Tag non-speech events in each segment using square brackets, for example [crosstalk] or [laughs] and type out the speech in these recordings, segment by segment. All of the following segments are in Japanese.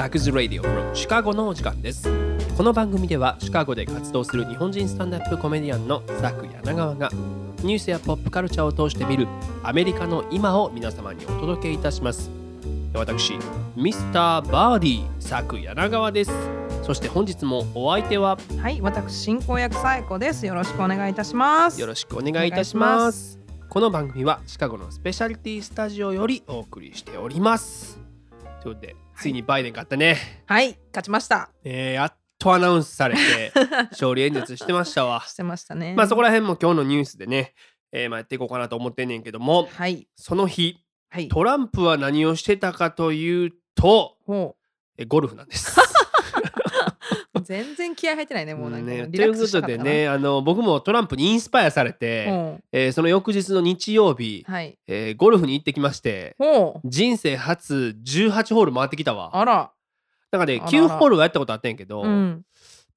サクズ・ラディオ from シカゴのお時間です。この番組ではシカゴで活動する日本人スタンダップコメディアンのサク柳川がニュースやポップカルチャーを通して見るアメリカの今を皆様にお届けいたします。私、ミスターバーディーサク柳川です。そして本日もお相手ははい、私進行役サエコです。よろしくお願いいたします。よろしくお願いいたします。この番組はシカゴのスペシャリティスタジオよりお送りしております。ということで、ついにバイデン勝ったね。はい、勝ちました。えーやっとアナウンスされて [laughs] 勝利演説してましたわ。してましたね。まあそこら辺も今日のニュースでね、えーまあ、やっていこうかなと思ってんねんけどもはい、その日はい。トランプは何をしてたかというとほえゴルフなんです。[laughs] う、全然気合入ってないね、もうなんか、ね、というこ。とでねあの僕もトランプにインスパイアされて、ほえーその翌日の日曜日、う、はい。えーゴルフに行ってきましてほう、人生初18ホール回ってきたわ。あら、なんからあら9ホールはやったことあったんやけど、やっうん。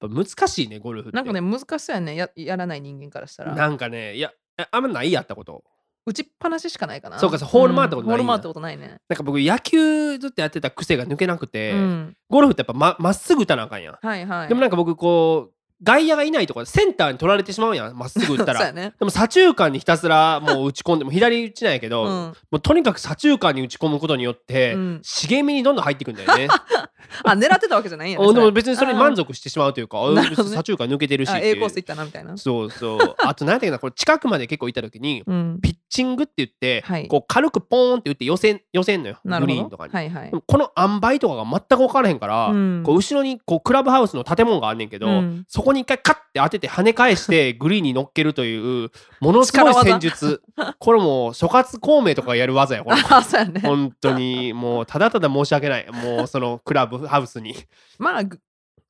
ぱ難しいねゴルフって。なんかね、難しそうやね、ややらない人間からしたら。なんかねいやえあんまないやったこと。打ちっぱなししかないかな。そうかそうホール回ったことないうんホール回ったことないね。なんか僕野球ずっとやってた癖が抜けなくて、うん。ゴルフってやっぱままっすぐ打たなあかんやん。はいはい。でもなんか僕こう外野がいないとこセンターに取られてしまうやんまっすぐ打った [laughs] そうやら。ね。でも左中間にひたすらもう打ち込んでも左打ちなんやけど、うん。もうとにかく左中間に打ち込むことによって、うん茂みにどんどん入っていくんだよね。[laughs] あ、狙ってたわけじゃないんやね。おでも別にそれに満足してしまうというか、左中間抜けてるし A コース行ったなみたいな。そうそうあと何やったっけなこれ近くまで結構行った時に、うん。ピッチングって言って、はいこう軽くポーンって打って寄せん寄せんのよ。グリーンとかに。はいはいこの塩梅とかが全く分からへんから、うんこう後ろにこうクラブハウスの建物があんねんけど、うんそこに一回カッて当てて跳ね返してグリーンに乗っけるというものすごい戦術これもう諸葛孔明とかがやる技やこれ [laughs] あ、そうやね。本当にもうただただ申し訳ないもうそのクラブハウスに。まあグ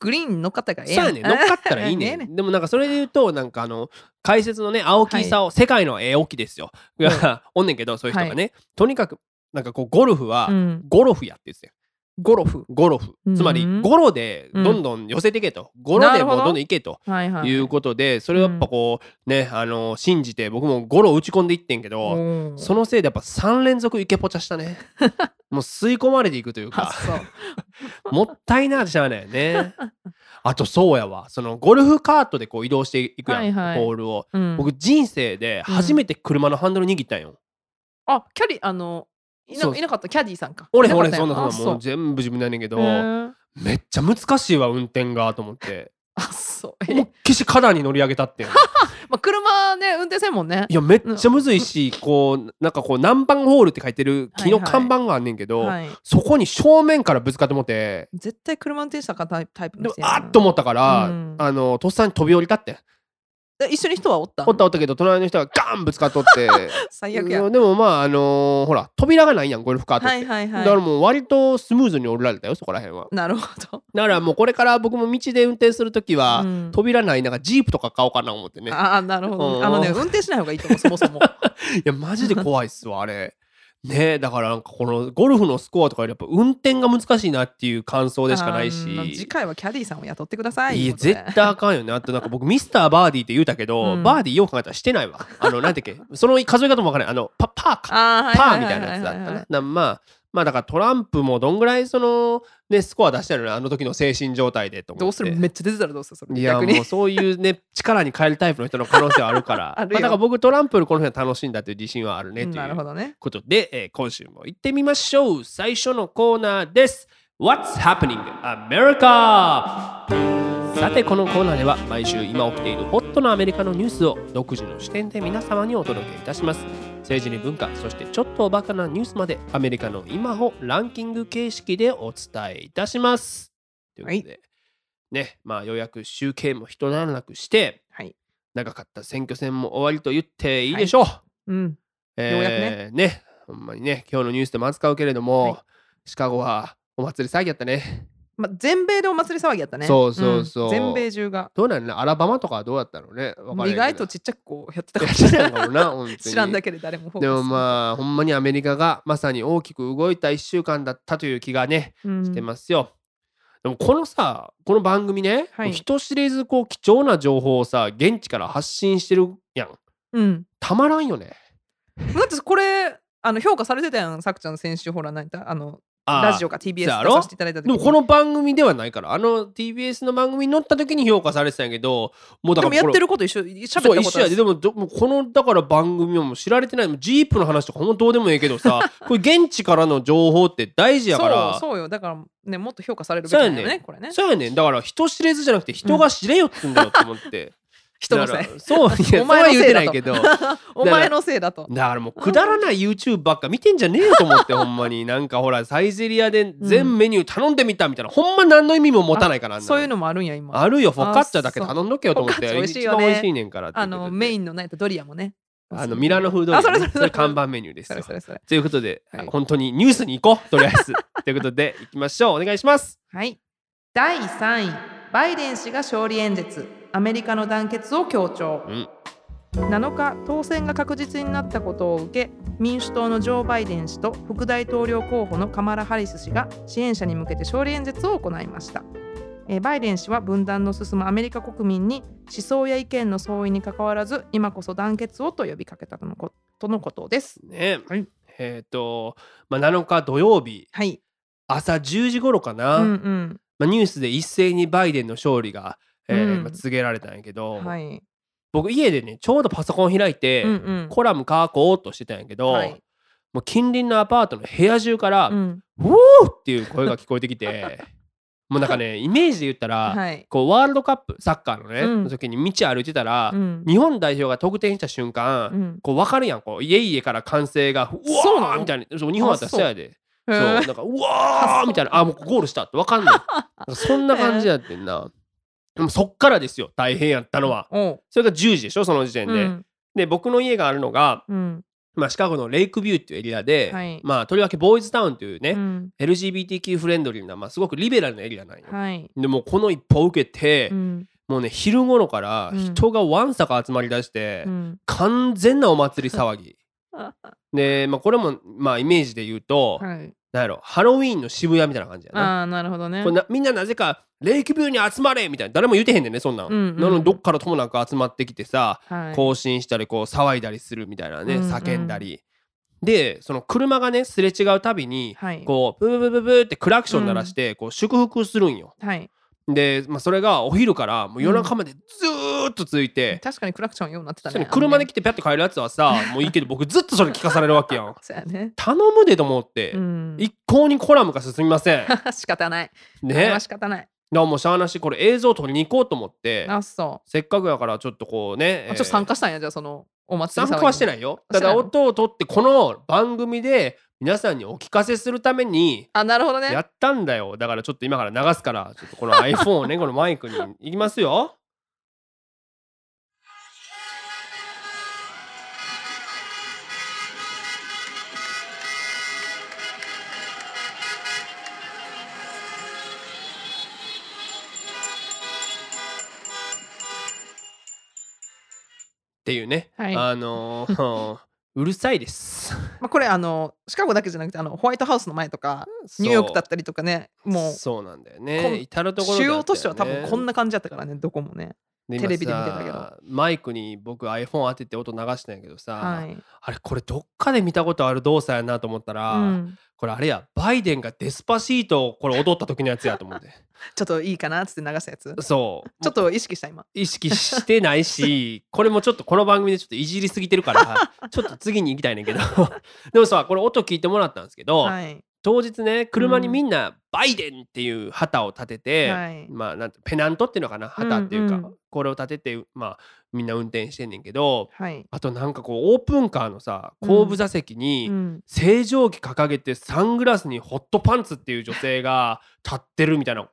グリーンに乗っかったからええそうやね乗っかったらいいねええねでもなんかそれで言うとなんかあの解説のね青木功、世界のええ沖ですよ。が [laughs] おんねんけどそういう人がね、とにかくなんかこうゴルフは、うん。ゴロフやって言ってたよ。ゴルフ。ゴロフ。うん。つまりゴロでどんどん寄せていけと、ゴロでもうど。んどんいけと。はいはい。いうことでそれをやっぱこうねあの信じて僕もゴロ打ち込んでいってんけどうん。そのせいでやっぱ3連続イケポチャしたね [laughs] もう吸い込まれていくというあか。[laughs] もったいなしゃあないよね。[laughs] あとそうやわ。そのゴルフカートでこう移動していくやん、はいはい。ホールを。うん。僕人生で初めて車のハンドル握ったんよ、あ、キャリー、あの、いないなかった、キャディーさんか？俺俺そんなそんなあもう全部自分でやねんけど、めっちゃ難しいわ運転がと思ってあ、そう。え [laughs] もう決し花壇に乗り上げたってん [laughs] まあ、車ね、運転せんもんね。い。やめっちゃむずいし、こうなんかこう何番ホールって書いてる木のはいはい。看板があんねんけど、はい。そこに正面からぶつかってもって。絶対車運転したかタイプでもの人やな。あっと思ったから、うん。あのとっさに飛び降りたって。え一緒に人はおった？おったおったけど隣の人がガンぶつかっとって [laughs] 最悪や。でもまああのーほら扉がないやんゴルフカートって、はいはいはい。だからもう割とスムーズに降りられたよそこら辺はなるほど。だからもうこれから僕も道で運転するときは、うん扉ないなんかジープとか買おうかな思ってねああ、なるほどね。うんあのね、運転しない方がいいと思う、そもそも。[laughs] いやマジで怖いっすわあれねえだからなんかこのゴルフのスコアとかよりやっぱ運転が難しいなっていう感想でしかないし。次回はキャディーさんを雇ってください。いや絶対あかんよね。あとなんか僕ミスターバーディーって言うたけど、うん。バーディーよう考えたらしてないわ。あのなんていうっけその数え方もわからない。あのパパーか。パーみたいなやつだったねなまあまあだからトランプもどんぐらいそのねスコア出したのねあの時の精神状態でと思って。どうする？めっちゃ出てたらどうするそれ？いやもうそういうね [laughs] 力に変えるタイプの人の可能性はあるから。[laughs] あるよ。まあ、だから僕トランプよりこの辺は楽しんだという自信はあるねというなるほどね。ことで、えー今週も行ってみましょう。最初のコーナーです。What's happening America? さてこのコーナーでは毎週今起きているホットなアメリカのニュースを独自の視点で皆様にお届けいたします政治に文化そしてちょっとおバカなニュースまでアメリカの今をランキング形式でお伝えいたします。ということで、ねまあようやく集計も一段落してはい。長かった選挙戦も終わりと言っていいでしょう、うん。えーようやくね。ねほんまにね今日のニュースでも扱うけれども、はい。シカゴはお祭り騒ぎやったねまあ、全米でお祭り騒ぎやったね。そうそうそう。ん。全米中が。どうなんねアラバマとかはどうやったのね。わからんけど。意外とちっちゃくこうやってたかやもしれな [laughs] い知らんだけで誰もフォーカスでもまあほんまにアメリカがまさに大きく動いた1週間だったという気がねうん。してますよ、でもこのさこの番組ね、はい。人知れずこう貴重な情報をさ現地から発信してるやん。うん。たまらんよね。だってこれあの評価されてたやんさくちゃん先週ほら何だあのラジオか TBS 出させていただいた時に。でもこの番組ではないからあの TBS の番組に載った時に評価されてたんやけどもうだからでもやってること一緒喋ったそうこと一緒やででもどもうこのだから番組はもう知られてないもうジープの話とかほんまどうでもいいけどさ [laughs] これ現地からの情報って大事やから。そうよだからねもっと評価されるべきだよねこれね。そうやねん。だから人知れずじゃなくて人が知れよって言うんだよって思って、人のせい。そうお前は言うてないけど。だ [laughs] お前のせいだと。だからもうくだらない YouTube ばっか見てんじゃねえよと思ってほんまに。[laughs] なんかほらサイゼリアで全メニュー頼んでみたみたいな、ほんま何の意味も持たないからそういうのもあるんや今。あるよフォカッチャだけ頼んどけよと思って。美味しいよね。一番美味しいねんからあのメインのナイトドリアもね。あのミラノ風ドリア、ね、あそれそれそれ。看板メニューですよ。ということで、はい。本当にニュースに行こうとりあえず。[laughs] ということで行きましょう。お願いします。はい。第3位。バイデン氏が勝利演説アメリカの団結を強調、うん。7日当選が確実になったことを受け民主党のジョー・バイデン氏と副大統領候補のカマラ・ハリス氏が支援者に向けて勝利演説を行いました。えーバイデン氏は分断の進むアメリカ国民に思想や意見の相違にかかわらず今こそ団結をと呼びかけたとのことです。ね、はい。えっ、と、まあ、7日土曜日。はい。朝10時頃かな、うんうん。まあ、ニュースで一斉にバイデンの勝利が、えーうん。まあ告げられたんやけど、はい。僕家でねちょうどパソコン開いて、うんうん。コラム書こうとしてたんやけど、はい。もう近隣のアパートの部屋中から「ううんおー!」っていう声が聞こえてきて [laughs] もうなんかねイメージで言ったら、はい。こうワールドカップサッカーのね、うん。の時に道歩いてたら、うん。日本代表が得点した瞬間、うん。こう分かるやんこう家々から歓声がうわーみたいな。そう日本だったらそうやで。そう。なんかうわーみたいな。あもうゴールしたって分かんない。[laughs] そんな感じやってんなでもそっからですよ大変やったのは。それが10時でしょその時点で、うん。で僕の家があるのが、うん。まあ、シカゴのレイクビューっていうエリアで、はい。まあとりわけボーイズタウンというね、うん。LGBTQ フレンドリーな、まあ、すごくリベラルなエリアなんよ、はい。でもうこの一報を受けて、うん。もうね昼頃からうん。人がわんさか集まりだして、うん。完全なお祭り騒ぎ。[laughs] で、まあ、これもまあイメージで言うと、はいなんやろハロウィーンの渋谷みたいな感じやな。ああなるほどね。これなみんななぜかレイクビューに集まれみたいな誰も言うてへんねんねそんなん、うんうんなのにどっからともなく集まってきてさ、はい。行進したりこう騒いだりするみたいなね、うんうん。叫んだり。でその車がねすれ違うたびに、はい。こうブブブブブってクラクション鳴らして、こう祝福するんよ。はいで、まあ、それがお昼からもう夜中までずーっと続いて、確かにクラクションようになってたね車で来てピャッて帰るやつはさもういいけど僕ずっとそれ聞かされるわけやん。[laughs] そうやね。頼むでと思って、うん。一向にコラムが進みません。[laughs] 仕方ない。ね。仕方ない。らもうしゃあなしこれ映像撮りに行こうと思ってあそせっかくやからちょっとこうねちょっと参加したんやじゃあそのお祭り参加はしてないいよただ音を取ってこの番組で皆さんにお聞かせするためにあなるほどね。やったんだよ。だからちょっと今から流すからちょっとこの iPhone をね [laughs] このマイクにいきますよっていうね、はい。あのー [laughs] うるさいです。まあこれあのシカゴだけじゃなくてあのホワイトハウスの前とかニューヨークだったりとかねもうそうなんだよね。至る所で主要都市は多分こんな感じだったからねどこもね。でテレビで見て今たけど。さマイクに僕 iPhone 当てて音流したんやけどさ、はい。あれこれどっかで見たことある動作やなと思ったら、うん。これあれやバイデンがデスパシートをこれ踊った時のやつやと思って。[laughs] ちょっといいかなっつって流したやつ？そう。ちょっと意識した今。意識してないし [laughs] これもちょっとこの番組でちょっといじりすぎてるからちょっと次に行きたいねんけど。でもさこれ音聞いてもらったんですけど、はい当日ね車にみんなバイデンっていう旗を立てて、はい。まあなんてペナントっていうのかな旗っていうか、うんうん。これを立ててまあみんな運転してんねんけどはい。あとなんかこうオープンカーのさ後部座席に、うん。正常期掲げてサングラスにホットパンツっていう女性が立ってるみたいな。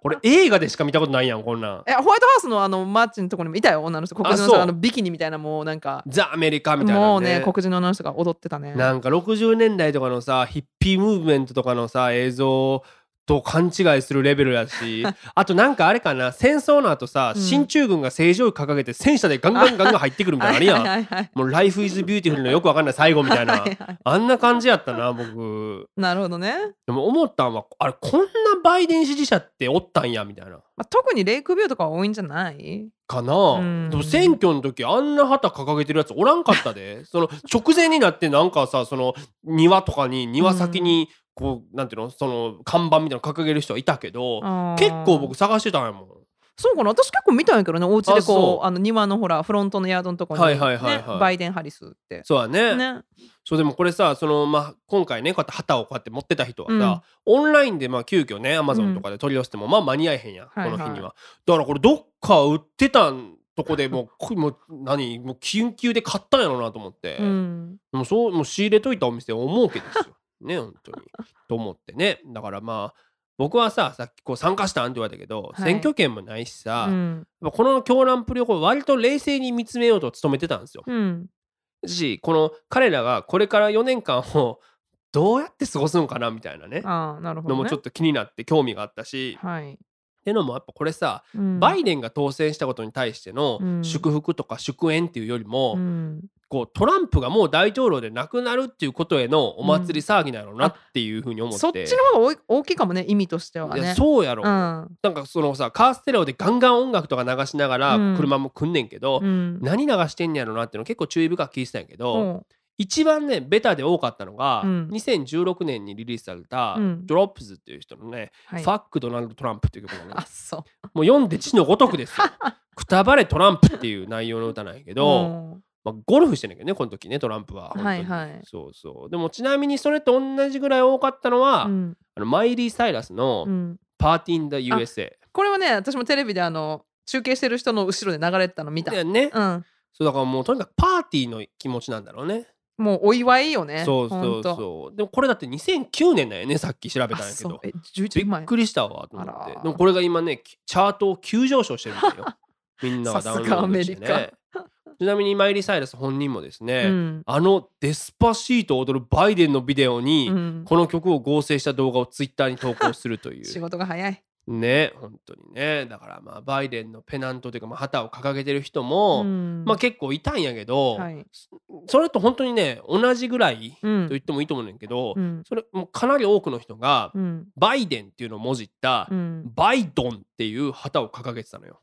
これ映画でしか見たことないやんこんなん。えホワイトハウスのあのマーチのところにもいたよ女の人。黒人の人。あのビキニみたいなもうなんか。ザ・アメリカみたいなもうね黒人の女の人が踊ってたね。なんか60年代とかのさヒッピームーブメントとかのさ映像と勘違いするレベルやし [laughs] あとなんかあれかな戦争の後さ、うん。進駐軍が星条旗掲げて戦車でガンガンガンガン入ってくるみたいなのあるやん。はいはいはいもう「Life is Beautiful」のよくわかんない最後みたいな。はいはい。あんな感じやったな僕。なるほどね、でも思ったんはあれこんなバイデン支持者っておったんやみたいな。まあ、特にレイクビューとかは多いんじゃない？かな、うん。でも選挙の時あんな旗掲げてるやつおらんかったで。その直前になってなんかさその庭とかに庭先にこうなんていうのその看板みたいなの掲げる人はいたけど結構僕探してたんやもん。そうかな？私結構見たんやけどねお家でこうう。あの庭のほらフロントのヤードのとこに、ねはいはいはいはい。バイデン・ハリスって。そうだね。ね、そうでもこれさその、まあ、今回ねこうやって旗をこうやって持ってた人はさ、オンラインでまあ急遽ねアマゾンとかで取り寄せても、まあ間に合えへんやこの日には。だからこれどっか売ってたんとこで [laughs] もうこもう何？もう緊急で買ったんやろうなと思って、うん。もうそうもう仕入れといたお店思うけですよね本当に。[laughs] と思ってね。だからまあ僕はささっきこう参加したんって言われたけど、はい。選挙権もないしさ、うん。この狂乱プリをこう割と冷静に見つめようと努めてたんですよ。うん。しこの彼らがこれから4年間を [laughs] どうやって過ごすのかなみたいなね。ああなるほど、ね、のもちょっと気になって興味があったし、はい、ってのもやっぱこれさ、うん。バイデンが当選したことに対してのうん。祝福とか祝宴っていうよりも、うんこうトランプがもう大統領でなくなるっていうことへのお祭り騒ぎなんやろうなっていうふうに思って、そっちの方が大大きいかもね意味としてはね。そうやろ、うん。なんかそのさカーステレオでガンガン音楽とか流しながらうん。車も来んねんけど、うん。何流してんねやろなっていうの結構注意深く聞いてたんやけど、うん。一番ねベタで多かったのが、うん。2016年にリリースされた、うん。ドロップズっていう人のね、はい。 Fuck Donald Trump っていう曲なの [laughs] あそう。もう読んで字のごとくですよ。[laughs] くたばれトランプっていう内容の歌なんやけど、まあ、ゴルフしてんだけどねこの時ねトランプは。本当にはい。はいそうそう。でもちなみにそれと同じぐらい多かったのは、うん。あのマイリー・サイラスのうん「 Party in the USA これはね私もテレビであの中継してる人の後ろで流れてたの見」た。でね、うん、そうだからもうとにかくパーティーの気持ちなんだろうね。もうお祝いよね。そうそうそう。でもこれだって2009年だよねさっき調べたんやけど。あそう。え11びっくりしたわと思って。でもこれが今ねきチャートを急上昇してるんだよ。[laughs] みんながダウンロードしてねちなみにマイリー・サイラス本人もですね、うん。あのデスパシートを踊るバイデンのビデオに、うん。この曲を合成した動画をツイッターに投稿するとい仕う事が早い。ね本当にね。だからまあバイデンのペナントというか、まあ、旗を掲げてる人も、うん。まあ結構いたんやけど、はい。それと本当にね同じぐらいとうん。言ってもいいと思うんだけど、うん。それもうかなり多くの人が、うん。バイデンっていうのをもじった、うん。 ByeDon っていう旗を掲げてたのよ。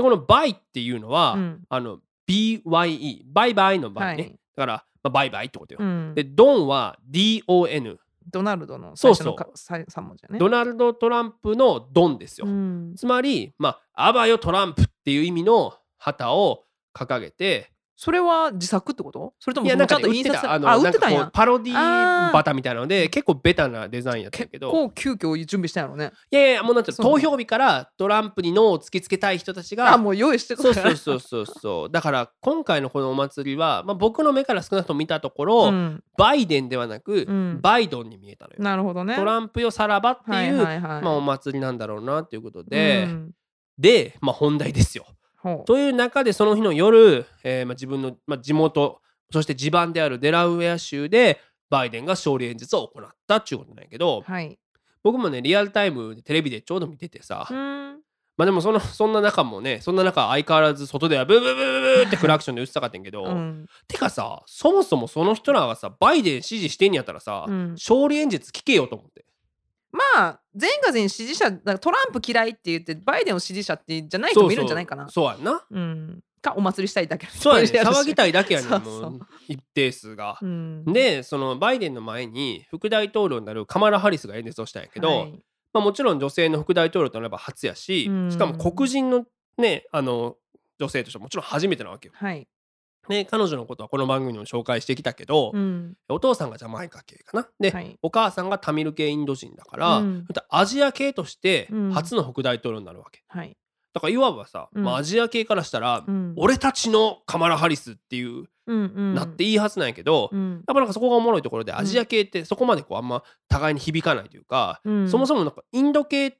でこの bye っていうのは、うん。あの BYE バイバイのバイね、はい。だから、まあ、バイバイってことよ。うん。でドンは DON ドナルドのそうそう。最初のかさ三文字やね。ドナルド・トランプのドンですよ。うん。つまり、まあ、あばよトランプっていう意味の旗を掲げて、それは自作ってこと？それともいや、なんか、印刷あの、売ってたんや。パロディあー。旗みたいなので、結構ベタなデザインやった結けど、構急遽準備したんやろね。いやいや、もうなんて投票日からトランプにノーを突きつけたい人たちが、あもう用意してくそうれそうそうそうそう。だから、今回のこのお祭りは、まあ、僕の目から少なくとも見たところ、うん。バイデンではなく、うん。バイドンに見えたのよ。なるほどね。トランプよさらばっていう、まあ、お祭りなんだろうなっていうことで、うん。で、まあ、本題ですよ。という中でその日の夜、えーまあ、自分の、まあ、地元そして地盤であるデラウェア州でバイデンが勝利演説を行ったっていうことなんやけどはい。僕もねリアルタイムでテレビでちょうど見ててさ、うんまあでもそのそんな中もねそんな中相変わらず外ではブーブーブーブーってクラクションで打ちたかったんやけど、うんてかさそもそもその人らがさバイデン支持してんやったらさ、うん勝利演説聞けよと思って。まあ全が全支持者トランプ嫌いって言ってバイデンを支持者ってじゃない人もいるんじゃないかな。そうやんな。うんかお祭りしたいだけそうやね [laughs] 騒ぎたいだけやねん一定数が。うんでそのバイデンの前に副大統領になるカマラ・ハリスが演説をしたんやけど、はいまあ、もちろん女性の副大統領となれば初やし、うんしかも黒人のねあの女性としてはもちろん初めてなわけよ。はい。ね彼女のことはこの番組にも紹介してきたけど、うん。お父さんがジャマイカ系かな。で、はい。お母さんがタミル系インド人だから、うん。アジア系としてうん。初の副大統領になるわけ。はい。だからいわばさ、うん。まあ、アジア系からしたら、うん。俺たちのカマラ・ハリスっていう、なっていいはずなんやけど、うん。やっぱなんかそこがおもろいところでん。アジア系ってそこまでこうあんま互いに響かないというか、うん。そもそもなんかインド系っ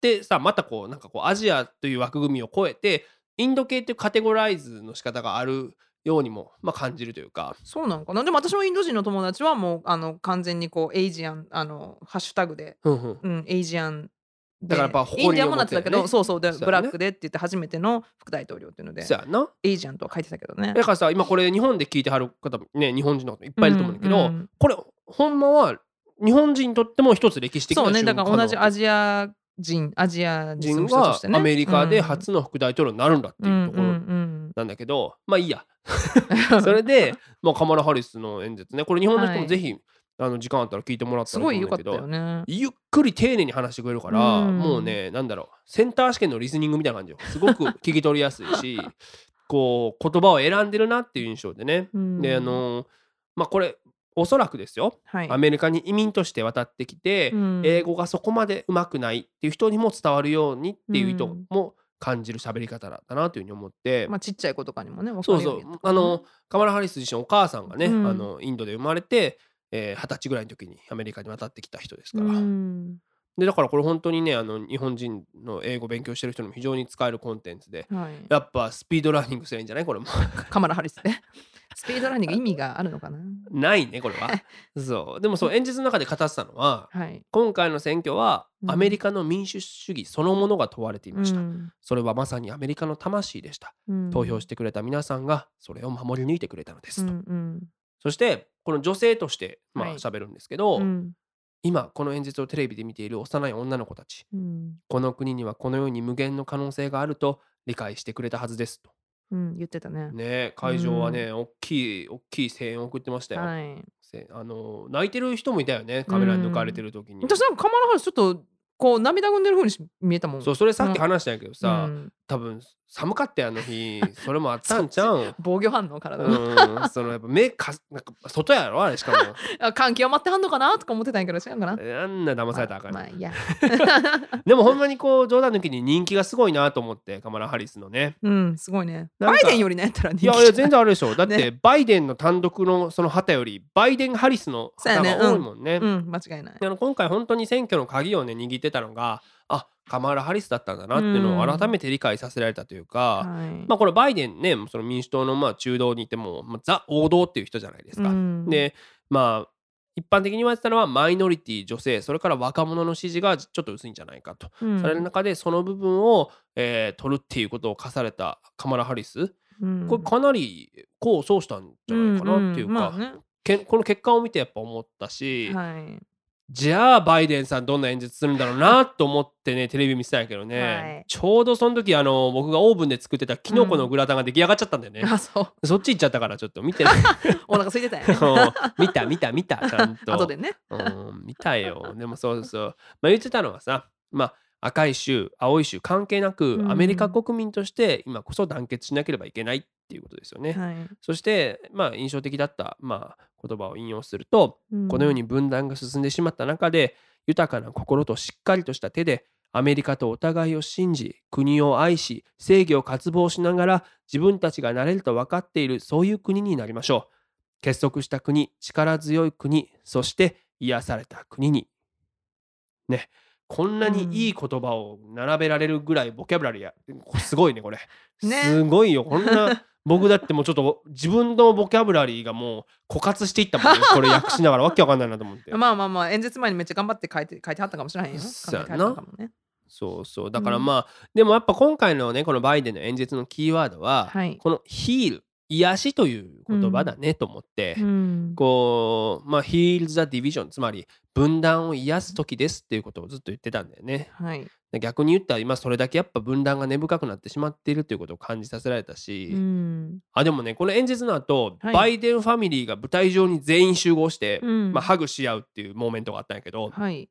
てさまたこうなんかこうアジアという枠組みを超えてインド系っていうカテゴライズの仕方があるようにも、まあ、感じるというか。そうなのかな。でも私もインド人の友達はもうあの完全にこうエイジアンあのハッシュタグで、ふんふん。うん、エイジアンでだからやっぱ誇りにインディアンもなってたけど、そうそう。でブラックでって言って初めての副大統領っていうのでそうやな。エイジアンとは書いてたけどね。だからさ今これ日本で聞いてはる方もね日本人の方いっぱいいると思うんだけど、うんうん。これほんまは日本人にとっても一つ歴史的なそうね。だから同じアジア人アジア人がアメリカで初の副大統領になるんだっていうところ。うんなんだけど、まあいいや。[laughs] それで、まあ、カマラ・ハリスの演説ね。これ日本の人はい。もぜひあの時間あったら聞いてもらったすらい良かった思うんだけどよね。ゆっくり丁寧に話してくれるから、うん。もうねなんだろうセンター試験のリスニングみたいな感じよ。すごく聞き取りやすいし [laughs] こう言葉を選んでるなっていう印象でね、うん。であのまあこれおそらくですよ。はい。アメリカに移民として渡ってきて、うん。英語がそこまでうまくないっていう人にも伝わるようにっていう意図うんも感じる喋り方だったなというふうに思って、まあちっちゃい子とかにもね、わかそうそうるようにやったあのカマラ・ハリス自身お母さんがね、うんあのインドで生まれてえー二十、歳ぐらいの時にアメリカに渡ってきた人ですから、うんでだからこれ本当にねあの日本人の英語勉強してる人にも非常に使えるコンテンツではい。やっぱスピードラーニングすればいいんじゃないこれもカマラハリスね。スピードランニング意味があるのかな？ないねこれは。[laughs] そう。でもそう演説の中で語ってたのははい。今回の選挙はうん。アメリカの民主主義そのものが問われていました、うん。それはまさにアメリカの魂でした。うん。投票してくれた皆さんがそれを守り抜いてくれたのですと、うんうん。そしてこの女性としてまあはい。喋るんですけど、うん。今この演説をテレビで見ている幼い女の子たちうん。この国にはこのように無限の可能性があると理解してくれたはずですとうん言ってたね。ね会場はね、大きい大きい声援を送ってましたよ、はい。せあの泣いてる人もいたよねカメラに抜かれてる時に、私なんかカマラハリスちょっとこう涙ぐんでる風にし見えたもん。そうそれさっき話したんやけどさ、うん多分寒かったよあの日。[laughs] それもあったんちゃうん？防御反応体の。うん [laughs] そのやっぱ目かなんか外やろ？あれしかも。[laughs] あ感極まってはんのかなとか思ってたんやけど違うかな。あんな騙されたらあかん、まあまあいいや。でもほんまにこう冗談抜きに人気がすごいなと思ってカマラ・ハリスのね。うんすごいね。バイデンよりねやったら人気。いやいや全然あるでしょ。だって、ね。バイデンの単独のその旗よりバイデン・ハリスの旗が多いもんね。うん。間違いない。であの今回本当に選挙の鍵をね握ってたのがあカマラ・ハリスだったんだなっていうのを改めて理解させられたというか、はい。まあこれバイデンねその民主党のまあ中道にいても、まあ、ザ王道っていう人じゃないですか。うん。でまあ一般的に言われてたのはマイノリティ女性それから若者の支持がちょっと薄いんじゃないかと、うん。される中でその部分を、えー取るっていうことを課されたカマラ・ハリス。うん。これかなり功を奏したんじゃないかなっていうか、んんまあね。けこの結果を見てやっぱ思ったし、はい。じゃあバイデンさんどんな演説するんだろうなと思ってねテレビ見てたんやけどね、はい。ちょうどその時あの僕がオーブンで作ってたキノコのグラタンが出来上がっちゃったんだよね、う。そっち行っちゃったからちょっと見て [laughs] お腹空いてた [laughs] んやね。見た見た見たちゃんと。[laughs] 後でね。うん。見たよ。でもそうそう。まあ言ってたのはさまあ赤い州青い州関係なく、うん。アメリカ国民として今こそ団結しなければいけないっていうことですよね、はい。そしてまあ印象的だった、まあ、言葉を引用すると、このように分断が進んでしまった中で豊かな心としっかりとした手でアメリカとお互いを信じ国を愛し正義を渇望しながら自分たちがなれると分かっているそういう国になりましょう。結束した国力強い国そして癒された国に。ねこんなにいい言葉を並べられるぐらいボキャブラリーや。すごいねこれ。ね。すごいよ。こんな僕だってもうちょっと自分のボキャブラリーがもう枯渇していったもんね。[laughs] これ訳しながらわけわかんないなと思って。まあまあまあ演説前にめっちゃ頑張って書いて書いてはったかもしれへんよ。そうそうそう。だからまあ、でもやっぱ今回のねこのバイデンの演説のキーワードは、はい。このヒール癒しという言葉だねと思って、うん。こうまあ heal the division つまり分断を癒す時ですっていうことをずっと言ってたんだよね。はい。で逆に言ったら今それだけやっぱ分断が根深くなってしまっているということを感じさせられたし、うん。あでもねこの演説の後、はい。バイデンファミリーが舞台上に全員集合して、うん。まあ、ハグし合うっていうモーメントがあったんやけど、はい。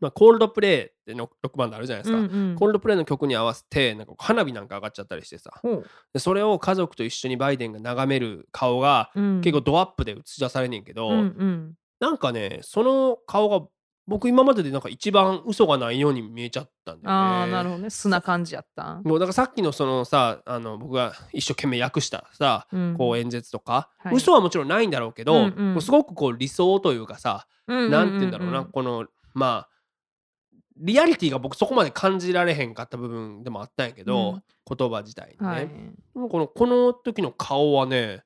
まあ、コールドプレイってのロックバンドあるじゃないですか、うんうん。コールドプレイの曲に合わせてなんか花火なんか上がっちゃったりしてさ。でそれを家族と一緒にバイデンが眺める顔がうん。結構ドアップで映し出されんねんけど、うんうん。なんかねその顔が僕今まででなんか一番嘘がないように見えちゃったんだよね。ああなるほどね。素な感じやった。もうだからさっきのそのさあの僕が一生懸命訳したさ、うん。こう演説とか、はい。嘘はもちろんないんだろうけど、うんうん。すごくこう理想というかさ、ななんて言うんだろうなこのまあリアリティが僕そこまで感じられへんかった部分でもあったんやけど、うん。言葉自体にね、はい。このこの時の顔はね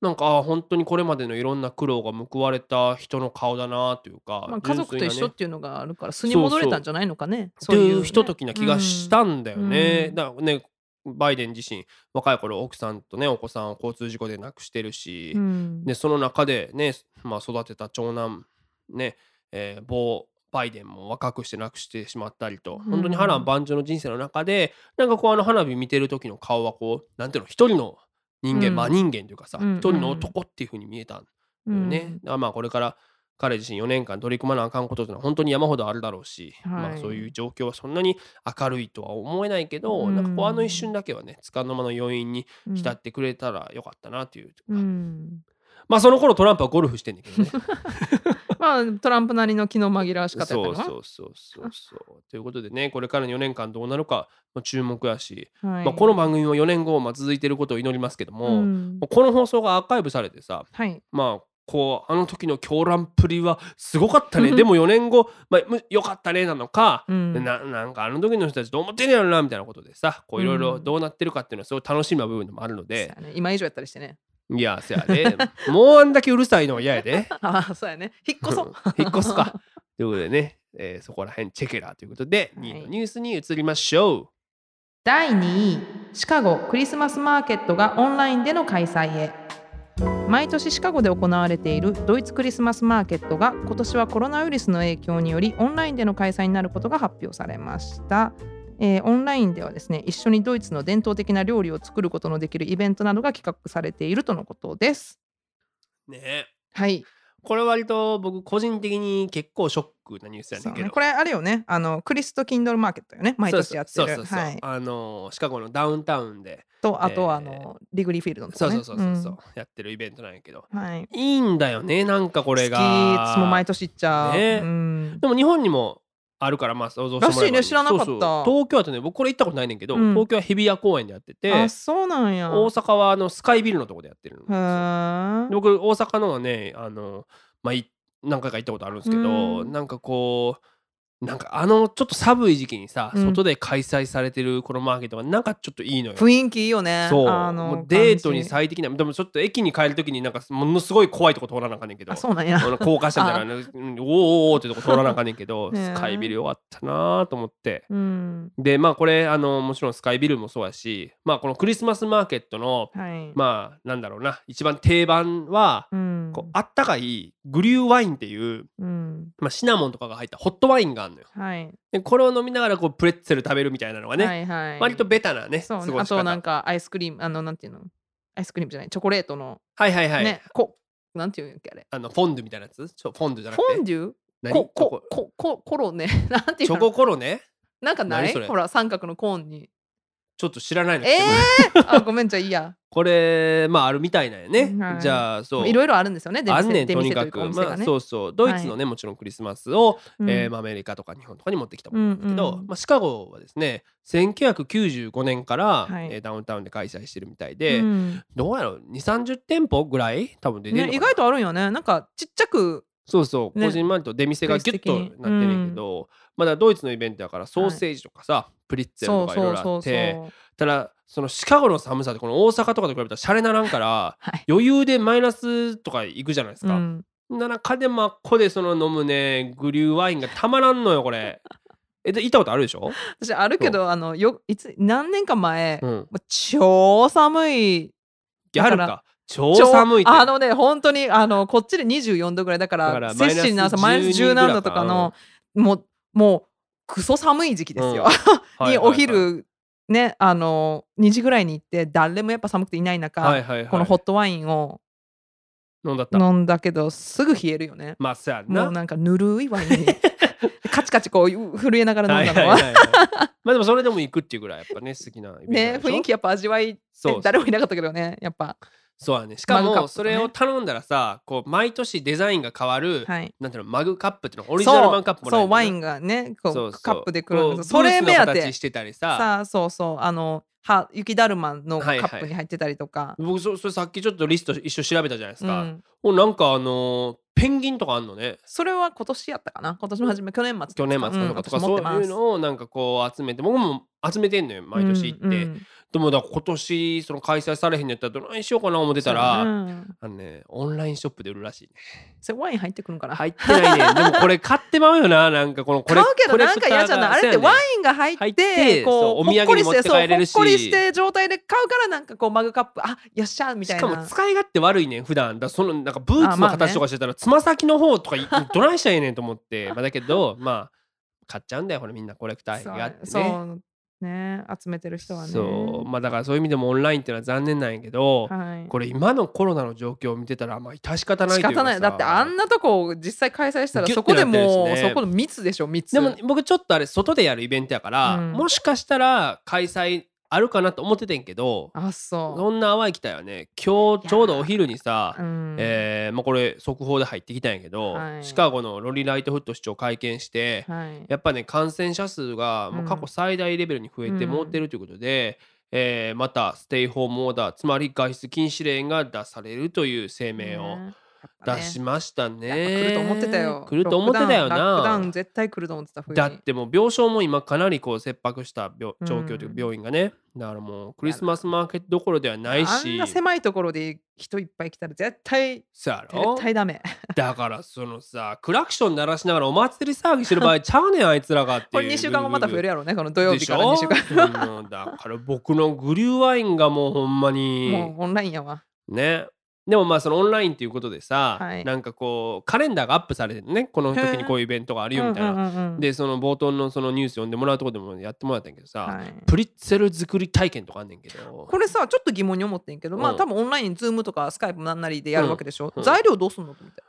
なんか本当にこれまでのいろんな苦労が報われた人の顔だなというか、まあ家族と一緒っていうのがあるから素に戻れたんじゃないのかね。そういうね。ひとときな気がしたんだよね。うん。だからねバイデン自身若い頃奥さんとねお子さんを交通事故で亡くしてるし、うん。でその中でね、まあ、育てた長男ね、えーボーバイデンも若くして亡くしてしまったりとうん。本当に波乱万丈の人生の中でなんかこうあの花火見てる時の顔はこうなんていうの一人の人間、うん。真人間というかさうん一人の男っていう風に見えたんだよね。だからまあこれから彼自身4年間取り組まなあかんことってのは本当に山ほどあるだろうし、まあ、はいそういう状況はそんなに明るいとは思えないけど、うん。なんかこうあの一瞬だけはねつかの間の余韻にうん。浸ってくれたらよかったなっていう、うんまあその頃トランプはゴルフしてんだけどね。[laughs] まあトランプなりの気の紛らわし方やったそうそうそうそうそう。ということでねこれからの4年間どうなるかまあ注目やし、はい。まあ、この番組も4年後まあ続いてることを祈りますけども、うん。この放送がアーカイブされてさはい。まあこうあの時の狂乱っぷりはすごかったね。でも4年後、まあ、むよかったねなのか、うん。ななんかあの時の人たちどう思ってんやろなみたいなことでさこういろいろうんどうなってるかっていうのはすごい楽しみな部分でもあるので。や、ね。今以上やったりしてねいやせやでもうあんだけうるさいのは嫌やで。[laughs] ああそうやね。引っ越そう。引っ越すか。ということでね、えーそこら辺チェケラーということで、はい。2位のニュースに移りましょ第2位シカゴクリスマスマーケットがオンラインでの開催へ。毎年シカゴで行われているドイツクリスマスマーケットが今年はコロナウイルスの影響によりオンラインでの開催になることが発表されました、えーオンラインではですね一緒にドイツの伝統的な料理を作ることのできるイベントなどが企画されているとのことです。う。ね。はい。これ割と僕個人的に結構ショックなニュースやねんけど。ね。これあれよね。あのクリスト・キンドルマーケットよね。毎年やってる。そうそうそうそう、はい、あのシカゴのダウンタウンで。とあとはあえーの、リグリーフィールドのね。そうそうそうそうそう、やってるイベントなんやけど。うんはい。いいんだよねなんかこれが。好き私も毎年行っちゃう、ね。うん、でも日本にもあるからまあ想像してもらえば。らしいね知らなかった。そうそう。東京だとね僕これ行ったことないねんけど、うん。東京は日比谷公園でやっててあそうなんや。大阪はあのスカイビルのとこでやってるんですへよー。で僕大阪のはねあのまあい何回か行ったことあるんですけど、うん。なんかこうなんかあのちょっと寒い時期にさ、うん。外で開催されてるこのマーケットがなんかちょっといいのよ。雰囲気いいよね。そう。あのもうデートに最適なでもちょっと駅に帰る時になんかものすごい怖いとこ通らなあかんねんけど。あそうなんや。高架下みたいなおーおってとこ通らなあかんねんけど [laughs] スカイビルよかったなと思って。うん。でまあこれあのもちろんスカイビルもそうやしまあこのクリスマスマーケットのはい。まあなんだろうな一番定番はうん。こうあったかいグリューワインっていう、うん。まあ、シナモンとかが入ったホットワインがあるのよ。はい。でこれを飲みながらこうプレッツェル食べるみたいなのがね、はいはい。割とベタなねそうね。あとなんかアイスクリームあのなんていうの？アイスクリームじゃないチョコレートのはいはいはい、ねこなんていうんやっけあれ。あのフォンデュみたいなやつ？ちょフォンデュじゃなフくて？ォンデュ？何？ここここコロね [laughs] なんていうの？チョココロねなんかない？ほら三角のコーンにちょっと知らないの。えー、[laughs] あごめんじゃあいいや。これまああるみたいなんやね、はい。じゃあそう。いろいろあるんですよね出あんねん出とにかく。店というかお店まあそうそう。ドイツのね、もちろんクリスマスを、うん。えーまあアメリカとか日本とかに持ってきたものだけど、うんうんまあ、シカゴはですね1995年から、はい。えーダウンタウンで開催してるみたいで、うん。どうやろう？2 3 0店舗ぐらい？多分出てるね、な。意外とあるんよね。なんかちっちゃくそうそう、ね。こじんまりと出店がギュッとなってんねんけど、まだドイツのイベントやからソーセージとかさ、プリッツェそうルとかいろいろあそうそうそうってただそのシカゴの寒さってこの大阪とかと比べたらシャレならんから [laughs] はい。余裕でマイナスとか行くじゃないですか。うん。な中でもあっこでその飲むねグリューワインがたまらんのよこれ。[laughs] えで行ったことあるでしょ、私あるけどあのよいつ何年か前、うん、超寒い。ギャルか。超寒いって。あのね本当にあのこっちで24度ぐらい。だから摂氏の朝ママイナスイナス10何度とかのもうもうクソ寒い時期ですよ、[laughs] はいにお昼ねあの2時ぐらいに行って誰もやっぱ寒くていない中、はいはいはい、このホットワインを飲んだった。飲んだけどすぐ冷えるよね。まあ。もうなんかぬるいワインに。[laughs] カチカチこう震えながら飲んだのは。はいはいはいはい。まあでもそれでも行くっていうぐらいやっぱね好きなね雰囲気やっぱ味わいそう。誰もいなかったけどねやっぱそうやね。しかもそれを頼んだらさこう毎年デザインが変わる、はい。なんていうのマグカップっていうのオリジナルマグカップもらえるのねそうワインがねこうカップで来るそれ目当て。してたりさ。さあそうそう。あのは雪だるまのカはいはいップに入ってたりとか、僕そそれさっきちょっとリスト一緒調べたじゃないですか、うん。もうなんかあのーペンギンとかあんのね。それは今年やったかな？今年の初め。去年末去年末とかとか、そういうのをなんかこう集めて僕も集めてんのよ毎年行って、うんうん。でもだ今年その開催されへんのやったらどないしようかな思ってたら、あのねオンラインショップで売るらしいね。それワイン入ってくるんかな、入ってないねでもこれ買ってまうよななんかこのこれ買うけどなんか嫌じゃない？あれってワイインが入ってこうお土産に持って帰れるし。ほっこりして状態で買うからなんかこうマグカップあよっしゃみたいな。しかも使い勝手悪いねん普段。だそのなんかブーツの形とかしてたらつま先の方とかいどないしたらええねんと思って。まあだけどまあ買っちゃうんだよほらみんなコレクターがあってね。そうね集めてる人はね。そう。まあだからそういう意味でもオンラインっていうのは残念なんやけど、はい。これ今のコロナの状況を見てたらまあ致し方ない仕というかさ。方ない。だってあんなとこを実際開催したらそこでもう、ねそこの密でしょ密でも僕ちょっとあれ外でやるイベントやから、うん。もしかしたら開催あるかなと思っててんけどあそそんな淡い期待はね今日ちょうどお昼にさう、うん。えーまあ、これ速報で入ってきたんやけど、はい。シカゴのロリ・ライトフット市長会見して、はい。やっぱね感染者数がもう過去最大レベルに増えてもってるということで、えーまたステイホームオーダーつまり外出禁止令が出されるという声明を出しましたね。来ると思ってたよ。来ると思ってたよな。ン。絶対来ると思ってただってもう病床も今かなりこう切迫した状況というか病院がね、だからもうクリスマスマーケットどころではないあんしな狭いところで人いっぱい来たら絶対絶対ダメ。[laughs] だからそのさクラクション鳴らしながらお祭り騒ぎしてる場合ちゃうねんあいつらがっていう。これ2週間後また増えるやろうねこの土曜日から2週間うんだから僕のグリューワインがもうほんまに。もうオンラインやわ。ねでもまあそのオンラインっていうことでさ、はい。なんかこうカレンダーがアップされてるね。この時にこういうイベントがあるよみたいな、うんうんうんうん。でその冒頭のそのニュース読んでもらうとこでもやってもらったんやけどさ、はい。プリッツェル作り体験とかあんねんけど。これさちょっと疑問に思ってんけど、まあうん。多分オンラインズームとかスカイプなんなりでやるわけでしょ、うん。材料どうすんのと思って。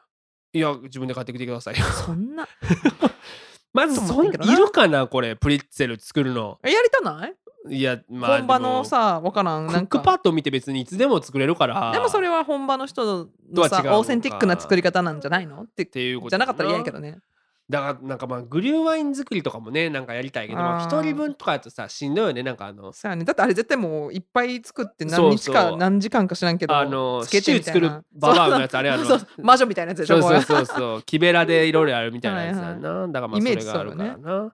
いや自分で買ってきてくださいよ。そんな。[laughs] まずそんいるかなこれプリッツェル作るの。えやりたない、いやまあ本場のさわからんなんか。クックパッド見て別にいつでも作れるから。でもそれは本場の人とのさオーセンティックな作り方なんじゃないの？ってっていうことじゃなかったら嫌やけどどね。だからなんかまあグリューワイン作りとかもねなんかやりたいけど一人分とかやとさしんどいよね。なんかあのそうやね。だってあれ絶対もういっぱい作って何日か何時間か知らんけどあのつけてみたいな。シチュー作るババアのやつあれやろそうそう。魔女みたいなやつでしょこそうそうそうそう。木べらでいろいろあるみたいなやつだはいなだからまあそイメージれがあるからな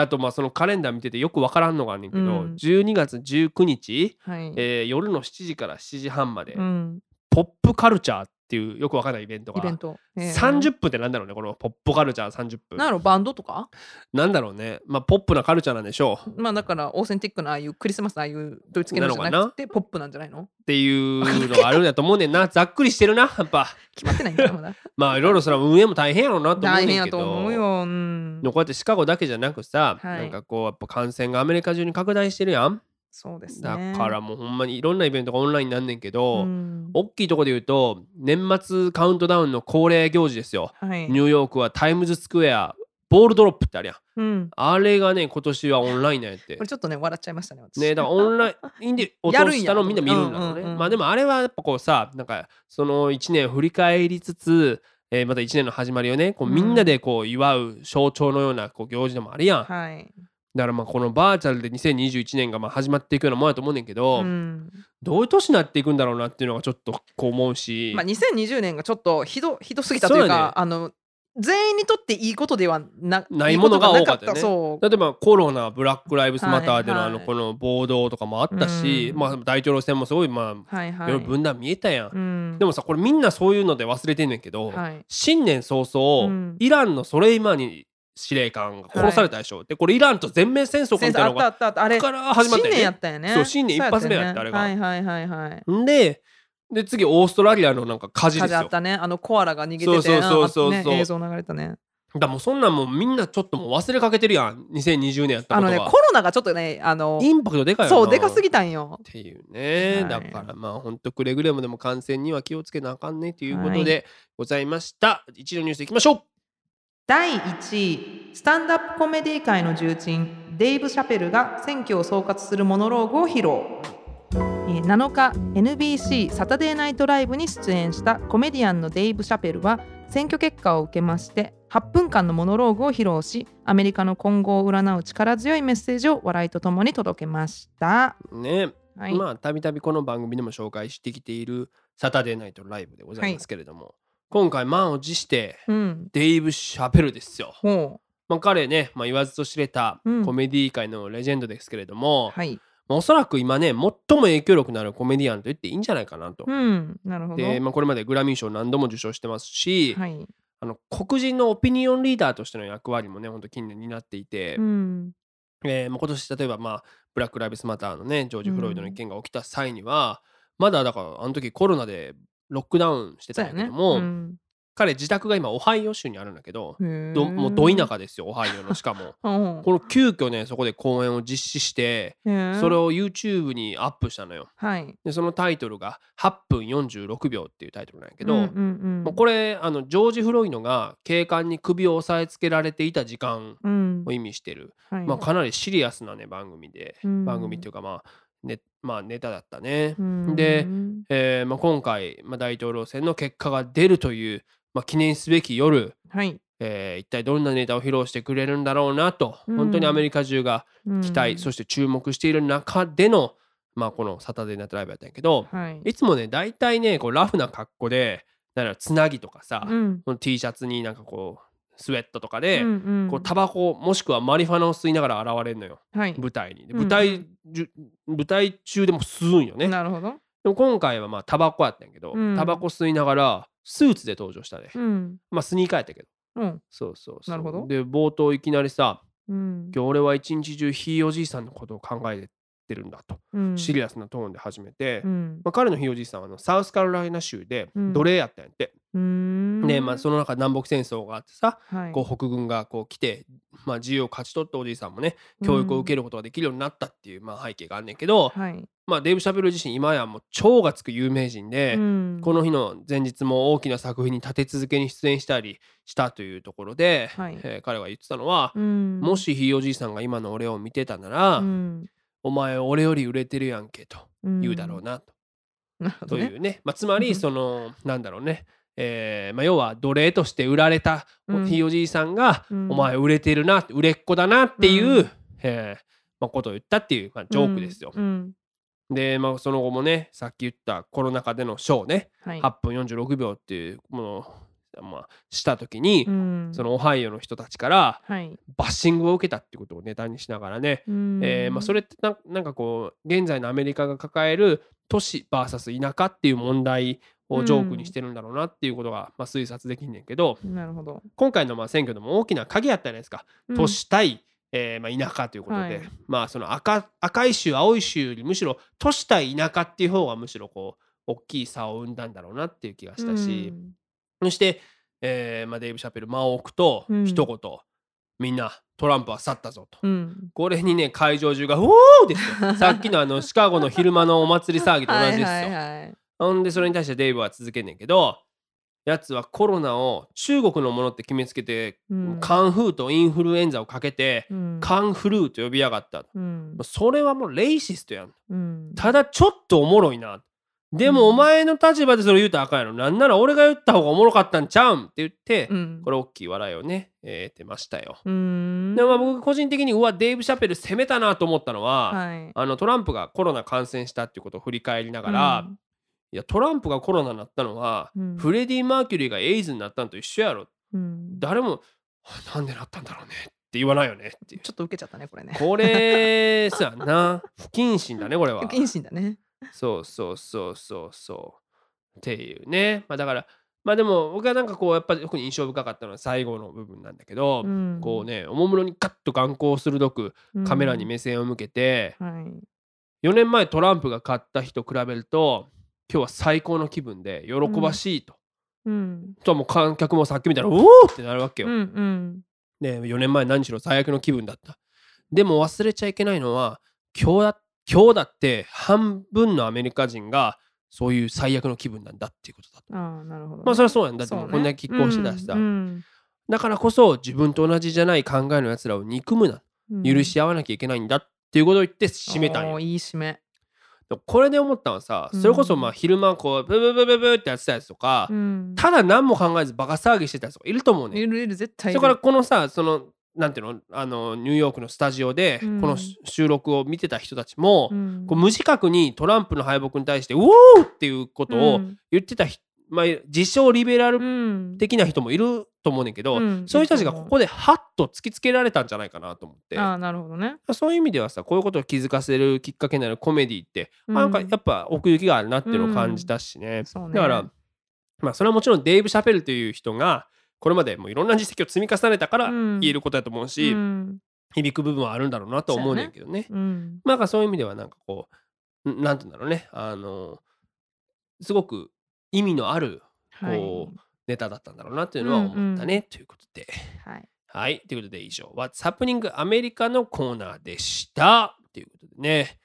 あとまあそのカレンダー見ててよくわからんのがあんねんけど、うん。12月19日、れはい、えー夜の7時から7時半まで、うん、ポップカルチャーっていうよくわからないイベントが。イベント、えー30分ってなんだろうねこのポップカルチャー30分。なんやろバンドとか？なんだろうね。まあポップなカルチャーなんでしょう。まあだからオーセンティックなああいうクリスマスのああいうドイツ系のじゃなくてポップなんじゃないの？っていうのがあるんだと思うねんな。ざっくりしてるなやっぱ。決まってないんだよまだ。[laughs] まあいろいろそれは運営も大変やろうなと思う大変やとねんけど思うよ、うん。こうやってシカゴだけじゃなくさ、はい。なんかこうやっぱ感染がアメリカ中に拡大してるやんそうですだねからもうほんまにいろんなイベントがオンラインになんねんけど、うん。大きいとこで言うと年末カウントダウンの恒例行事ですよ。はい。ニューヨークはタイムズスクエアボールドロップってあるやん。うん、あれがね今年はオンラインなんやって。これちょっとね笑っちゃいましたね私。ねだからオンライン [laughs] で落としたのをみんな見るんだろうね。うんうんうんまあでもあれはやっぱこうさなんかその1年を振り返りつつ、えーまた1年の始まりをねこううん。みんなでこう祝う象徴のようなこう行事でもあるやん、はい、だからまあこのバーチャルで2021年がまあ始まっていくようなもんやと思うねんけど、うんどういう年になっていくんだろうなっていうのがちょっとこう思うし、まあ、2020年がちょっとひどひどすぎたというそうやね。かあの全員にとっていいことではなないものが多かったよね。例えばコロナブラック・ライブスマターでのはいあのこの暴動とかもあったし、うん。まあ大統領選もすごいまあはいはい。分断見えたやん、うん。でもさこれみんなそういうので忘れてんねんけど、はい。新年早々、うん。イランのソレイマニ司令官が殺されたでしょ、でこれイランと全面戦争かみたいなのがったあったあれから始まった新年やったよね。そう新年一発目やってそうあれが。はいはいはいはいんでで次オーストラリアのなんか火事ですよ。火事あったね。あのコアラが逃げててそうそうそうそう。あね映像流れたね。だもうそんなんもうみんなちょっともう忘れかけてるやん。2020年やったあことが。のねコロナがちょっとねあのインパクトでかいよな。そうでかすぎたんよ。っていうね、はい。だからまあほんとくれぐれもでも感染には気をつけなあかんねということでございました、一のニュースいきましょう第1位スタンダップコメディ界の重鎮デイブ・シャペルが選挙を総括するモノローグを披露。えー7日 NBC サタデーナイトライブに出演したコメディアンのデイブ・シャペルは選挙結果を受けまして8分間のモノローグを披露しアメリカの今後を占う力強いメッセージを笑いとともに届けました。ね、はい、まあたびたびこの番組でも紹介してきているサタデーナイトライブでございますけれども、今回満を持してうん、デイブ・シャペルですよ。ほまあ、彼ね、まあ、言わずと知れたうん。コメディ界のレジェンドですけれども、うはい、まあおそらく今ね最も影響力のあるコメディアンと言っていいんじゃないかなと。うん、なるほど。で、まあ、これまでグラミー賞何度も受賞してますし、はい、あの黒人のオピニオンリーダーとしての役割もねほんと近年担っていて、うん、えーまあ今年例えばまあブラック・ライブスマターのねジョージ・フロイドの一件が起きた際には、まだだからあの時コロナでロックダウンして。たんやけども、うん。彼自宅が今オハイオ州にあるんだけどへどもうど田舎ですよオハイオの [laughs] しかも。うん。この急遽ねそこで公演を実施してそれを YouTube にアップしたのよ。はい。でそのタイトルが8分46秒っていうタイトルなんやけど、うんうんうん。もうこれあのジョージ・フロイドが警官に首を押さえつけられていた時間うん。を意味してる、はい。まあ、かなりシリアスなね番組で、うん。番組っていうかまあ、ねまあ、ネタだったね。うんでえーまあ、今回、まあ、大統領選の結果が出るという、まあ、記念すべき夜、はい。えー一体どんなネタを披露してくれるんだろうなと、うん。本当にアメリカ中が期待、そして注目している中での、まあ、このサタデーナイトライブやったんやけど、はい。いつもね大体ねこうラフな格好でだからつなぎとかさ、うん。この T シャツになんかこうスウェットとかで、うんうん。こうタバコもしくはマリファナを吸いながら現れるのよ。はい。舞台に。舞台,、じゅ舞台中でも吸うんよね。なるほど。でも今回はまあタバコやったんやけど、うん。タバコ吸いながらスーツで登場したね。うん。まあスニーカーやったけど。うん。そうそうそう。なるほど。で冒頭いきなりさうん今日俺は一日中ひいおじいさんのことを考えてるんだと、うん。シリアスなトーンで始めて、うん。まあ、彼のひいおじいさんはあのサウスカロライナ州でうん。奴隷やったんやって。で、まあ、その中南北戦争があってさ、はい。こう北軍がこう来て、まあ、自由を勝ち取ったおじいさんもね教育を受けることができるようになったっていう、まあ、背景があんねんけど、はい。まあ、デーブ・シャベル自身今やもう超がつく有名人で、うん。この日の前日も大きな作品に立て続けに出演したりしたというところで、はい。えー彼が言ってたのは、うん。もしひいおじいさんが今の俺を見てたなら、うん。お前俺より売れてるやんけとうん言うだろうなと,、なるほどね。いうね、まあ、つまうん。りそのなんだろうね、えーまあ、要は奴隷として売られたうん。ひいおじいさんが、うん。お前売れてるな売れっ子だなっていう、うん。えーまあ、ことを言ったっていう、まあ、ジョークですよ。うん。で、まあ、その後もねさっき言ったコロナ禍でのショーね、はい。8分46秒っていうものを、まあ、した時に、うん。そのオハイオの人たちからはい。バッシングを受けたっていうことをネタにしながらね、えーまあ、それれってななんかこう現在のアメリカが抱える都市 VS 田舎っていう問題をジョークにしてるんだろうなっていうことが、まあ、推察できんねんけどなるほど。今回のまあ選挙でも大きな鍵あったじゃないですか。都市対、えーまあ、田舎ということで、はい。まあその赤赤い州青い州よりむしろ都市対田舎っていう方がむしろこう大きい差を生んだんだろうなっていう気がしたし、そして、えーまあ、デイブ・シャペル間を置くとうん。一言、みんなトランプは去ったぞと。うん。これにね会場中が「うおー!」ですよ。さっきのあのシカゴの昼間のお祭り騒ぎと同じですよ。はいはいはいほんでそれに対してデイブは続けんねんけどやつはコロナを中国のものって決めつけて、うんカンフーとインフルエンザをかけて、うんカンフルーと呼びやがった。うんそれはもうレイシストやん。うんただちょっとおもろいな。でうんもお前の立場でそれ言うたらあかんやろ。なんなら俺が言った方がおもろかったんちゃうんって言って、うんこれ大きい笑いをね、えてましたよ。うんでもまあ僕個人的にうわデイブ・シャペル攻めたなと思ったのは、はいあのトランプがコロナ感染したっていうことを振り返りながら、いやトランプがコロナになったのは、うん。フレディ・マーキュリーがエイズになったのと一緒やろ。うん。誰もあなんでなったんだろうねって言わないよねってちょっと受けちゃったねこれね。これさな不謹慎だねこれは。不謹慎だね。そうそうそうそうそう。っていうね。まあだからまあでも僕はなんかこうやっぱり特に印象深かったのは最後の部分なんだけど、うん。こうねおもむろにガッと眼光鋭くカメラに目線を向けて、うんはい。4年前トランプが勝った日と比べると今日は最高の気分で喜ばしいと。うんともう観客もさっきみたいな「おお!」ってなるわけよ。うんうんね4年前何しろ最悪の気分だった。でも忘れちゃいけないのは今日だ今日だって半分のアメリカ人がそういう最悪の気分なんだっていうことだと。ああなるほどねまあそれはそうやんだってもうこんだけ拮抗してたしさ、うんだからこそ自分と同じじゃない考えのやつらを憎むなうん許し合わなきゃいけないんだっていうことを言って締めたんよ。いい締めこれで思ったのはさそれこそまあ昼間こうブブブブブってやってたやつとか、うん。ただ何も考えずバカ騒ぎしてたやつとかいると思うねん。いるいる絶対それからこのさそのなんていうの？あのニューヨークのスタジオでうん。このし収録を見てた人たちも、うん。こう無自覚にトランプの敗北に対して「うおー!」っていうことをうん。言ってた人、まあ、自称リベラルうん。的な人もいると思うねんけど、うん。そういう人たちがここでハッと突きつけられたんじゃないかなと思って。ああなるほどね。そういう意味ではさこういうことを気づかせるきっかけになるコメディって、うん。なんかやっぱ奥行きがあるなっていうのを感じたしね,、そうね。だからまあそれはもちろんデイブ・シャペルという人がこれまでもういろんな実績を積み重ねたからうん。言えることだと思うし、うん。響く部分はあるんだろうなと思うねんけどね。うん。まあなんかそういう意味ではなんかこうんなんて言うんだろうね。あのすごく意味のあるはい。こうネタだったんだろうなっていうのは思ったね、ということで。はい。はい。ということで以上 What's Happening アメリカのコーナーでした。ということでね。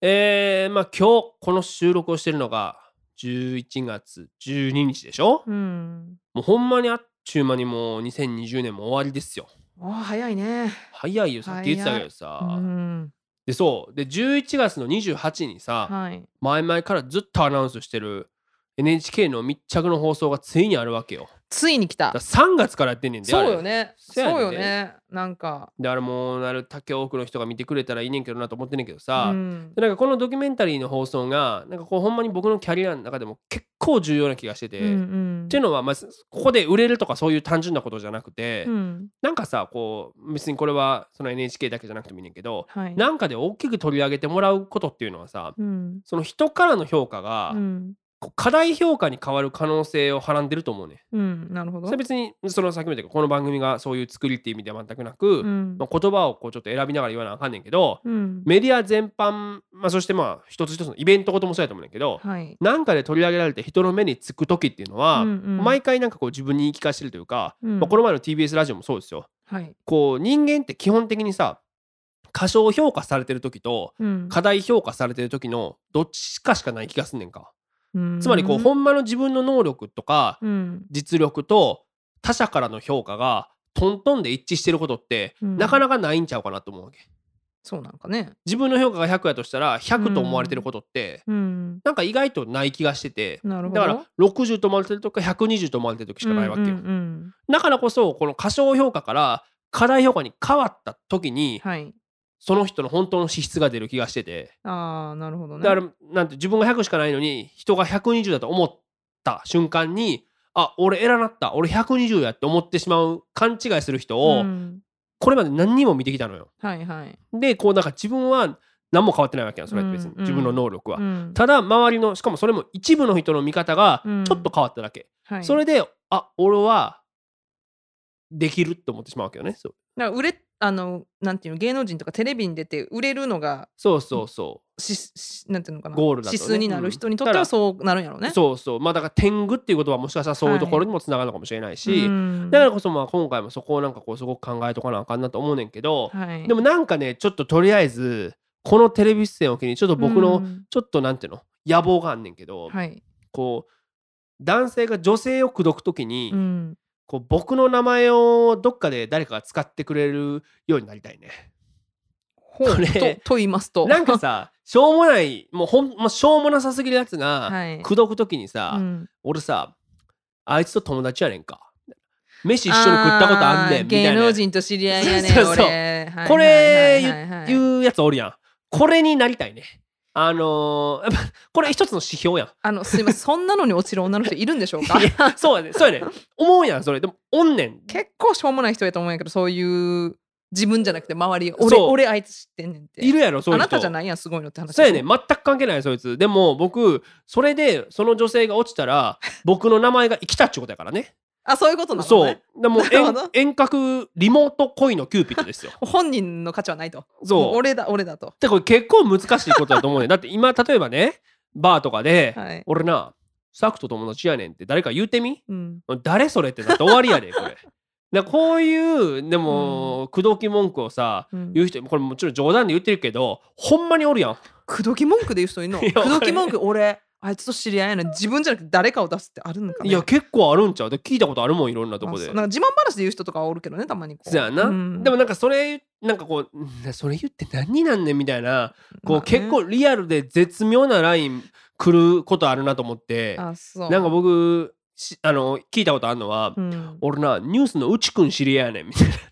えー、まあ今日この収録をしてるのが11月12日でしょ、うん。もうほんまにあっちゅう間にもう2020年も終わりですよ。ああ、早いね。早いよさっき言ってたけどうさ、ん。でそう。で11月の28にさ、はい。前々からずっとアナウンスしてる NHK の密着の放送がついにあるわけよついに来ただから。3月からやってんねんでそうよね。そうよね。なんか。であれもうなるだけ多くの人が見てくれたらいいねんけどなと思ってんねんけどさ、うんでなんかこのドキュメンタリーの放送がなんかこうほんまに僕のキャリアの中でも結構重要な気がしてて、うんうんっていうのはまあここで売れるとかそういう単純なことじゃなくて、うんなんかさこう別にこれはその NHK だけじゃなくてもいいねんけどはい。なんかで大きく取り上げてもらうことっていうのはさうんその人からの評価が、うん過大評価に変わる可能性をはらんでると思うね。うん。なるほど。それ別にそのさっきも言ったけどこの番組がそういう作りっていう意味では全くなく、うんまあ、言葉をこうちょっと選びながら言わなあかんねんけど、うん。メディア全般、まあ、そしてまあ一つ一つのイベントごともそうやと思うねんけど、はい。なんかで取り上げられて人の目につく時っていうのは、うんうん毎回なんかこう自分に言い聞かせてるというか、うんまあ、この前の TBS ラジオもそうですよ。はい。こう人間って基本的にさ過小評価されてる時とうん過大評価されてる時のどっちかしかない気がすんねんか。うんつまりこうほんまの自分の能力とかうん実力と他者からの評価がトントンで一致してることって、うんなかなかないんちゃうかなと思うわけ。そうなんかね。自分の評価が100やとしたら100と思われてることって、うん。なんか意外とない気がしてて。だから60と思われてるとか120と思われてる時しかないわけよ。うんうんうんだからこそこの過小評価から過大評価に変わった時に、はい。その人の本当の資質が出る気がしてて。ああ、なるほどね。だからなんて自分が100しかないのに人が120だと思った瞬間にあ俺偉なった。俺120やって思ってしまう勘違いする人を、うん。これまで何人も見てきたのよ。はいはい。でこうなんか自分は何も変わってないわけやんそれって別に、うん。自分の能力は。うん。ただ周りのしかもそれも一部の人の見方がうん。ちょっと変わっただけ、はい。それであ俺はできるって思ってしまうわけよね。そう。だから売れあのなんていうの芸能人とかテレビに出て売れるのがそうそうそししなんていうのかなゴールだとね。指数になる人にとってはそうなるんやろうう、ね。そうそう。まあだから天狗っていうことはもしかしたらそういうところにもつながるのかもしれないし、うんだからこそまあ今回もそこをなんかこうすごく考えとかなあかんなと思うねんけど、はい、でもなんかねちょっととりあえずこのテレビ出演を機にちょっと僕のうん。ちょっとなんていうの野望があんねんけど、はい。こう男性が女性を口説くときに、うん、こう僕の名前をどっかで誰かが使ってくれるようになりたいね。ほう。とと言いますと。なんかさ [laughs] しょうもないもうほん、もうしょうもなさすぎるやつが、はい。口説くときにさ、うん。俺さあいつと友達やねんか。飯一緒に食ったことあんねんみたいな芸能人と知り合いやねんそうそうこれはいはいはいはい言うやつおるやん。これになりたいねあのー、これ一つの指標やん。あのすいません。[laughs] そんなのに落ちる女の人いるんでしょうか？そうやねそうやね思うやんそれ。でもおんねん。結構しょうもない人やと思うんやけどそういう自分じゃなくて周り俺俺あいつ知ってんねんって。いるやろそういう人。あなたじゃないやんすごいのって話そうやね全く関係ないそいつ。でも僕それでその女性が落ちたら僕の名前が生きたっちゅうことやからねあそういうことなのそう。ねでも [laughs] 遠遠隔リモート恋のキューピッドですよ。[laughs] 本人の価値はないと。そう。も俺だ俺だと。でこれ結構難しいことだと思うね。だって今 [laughs] 例えばねバーとかで、はい。俺なサクと友達やねんって誰か言うてみ？うん。誰それってなって終わりやでこれ。でこういうでも、口説き文句をさうん。言う人これもちろん冗談で言ってるけどほんまにおるやん。口説き文句で言う人いるの？口説き文句俺あいつと知り合いやねん自分じゃなくて誰かを出すってあるのかね。いや結構あるんちゃう。で聞いたことあるもんいろんなとこで。なんか自慢話で言う人とかはおるけどねたまにこう。そやな、うん。でもなんかそれなんかこううんそれ言って何になんねんみたいなこう、まあね。結構リアルで絶妙なライン来ることあるなと思って。あそう。なんか僕しあの聞いたことあるのは、うん。俺なニュースのうちくん知り合いやねんみたいな。[laughs]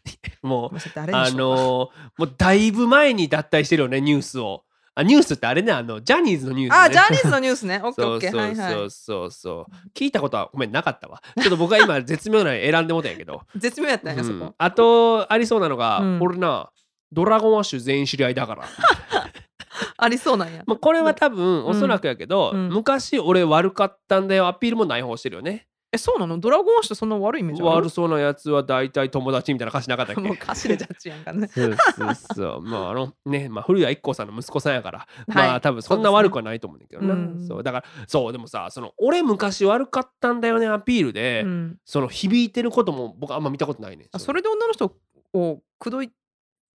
もうまあのもうだいぶ前に脱退してるよねニュースをあニュースってあれねあのジャニーズのニュース、ね、あジャニーズのニュースね。[laughs] オッケーオッケー。そうそうはいはい。そうそうそう聞いたことはごめんなかったわ。[laughs] ちょっと僕は今絶妙なの選んでもたんやけど。絶妙やったんや、そうん。こ。あとありそうなのが、うん。俺なドラゴンアッシュ全員知り合いだから。[laughs] ありそうなんや。まあこれは多分おそらくやけど、うん。昔俺悪かったんだよアピールもない方してるよねえそうなの？ドラゴンアッシュってそんな悪いイメージ悪そうなやつは大体友達みたいな歌詞なかったっけ？[laughs] もう歌詞でジャッジやんかね。そうそうそう。[laughs] まああのね、まあ古谷一行さんの息子さんやから、はい。まあ多分そんな悪くはないと思うんだけどな。ねそう。だからそうでもさ、その俺昔悪かったんだよねアピールで、うん。その響いてることも僕あんま見たことないね。あそれで女の人を口説い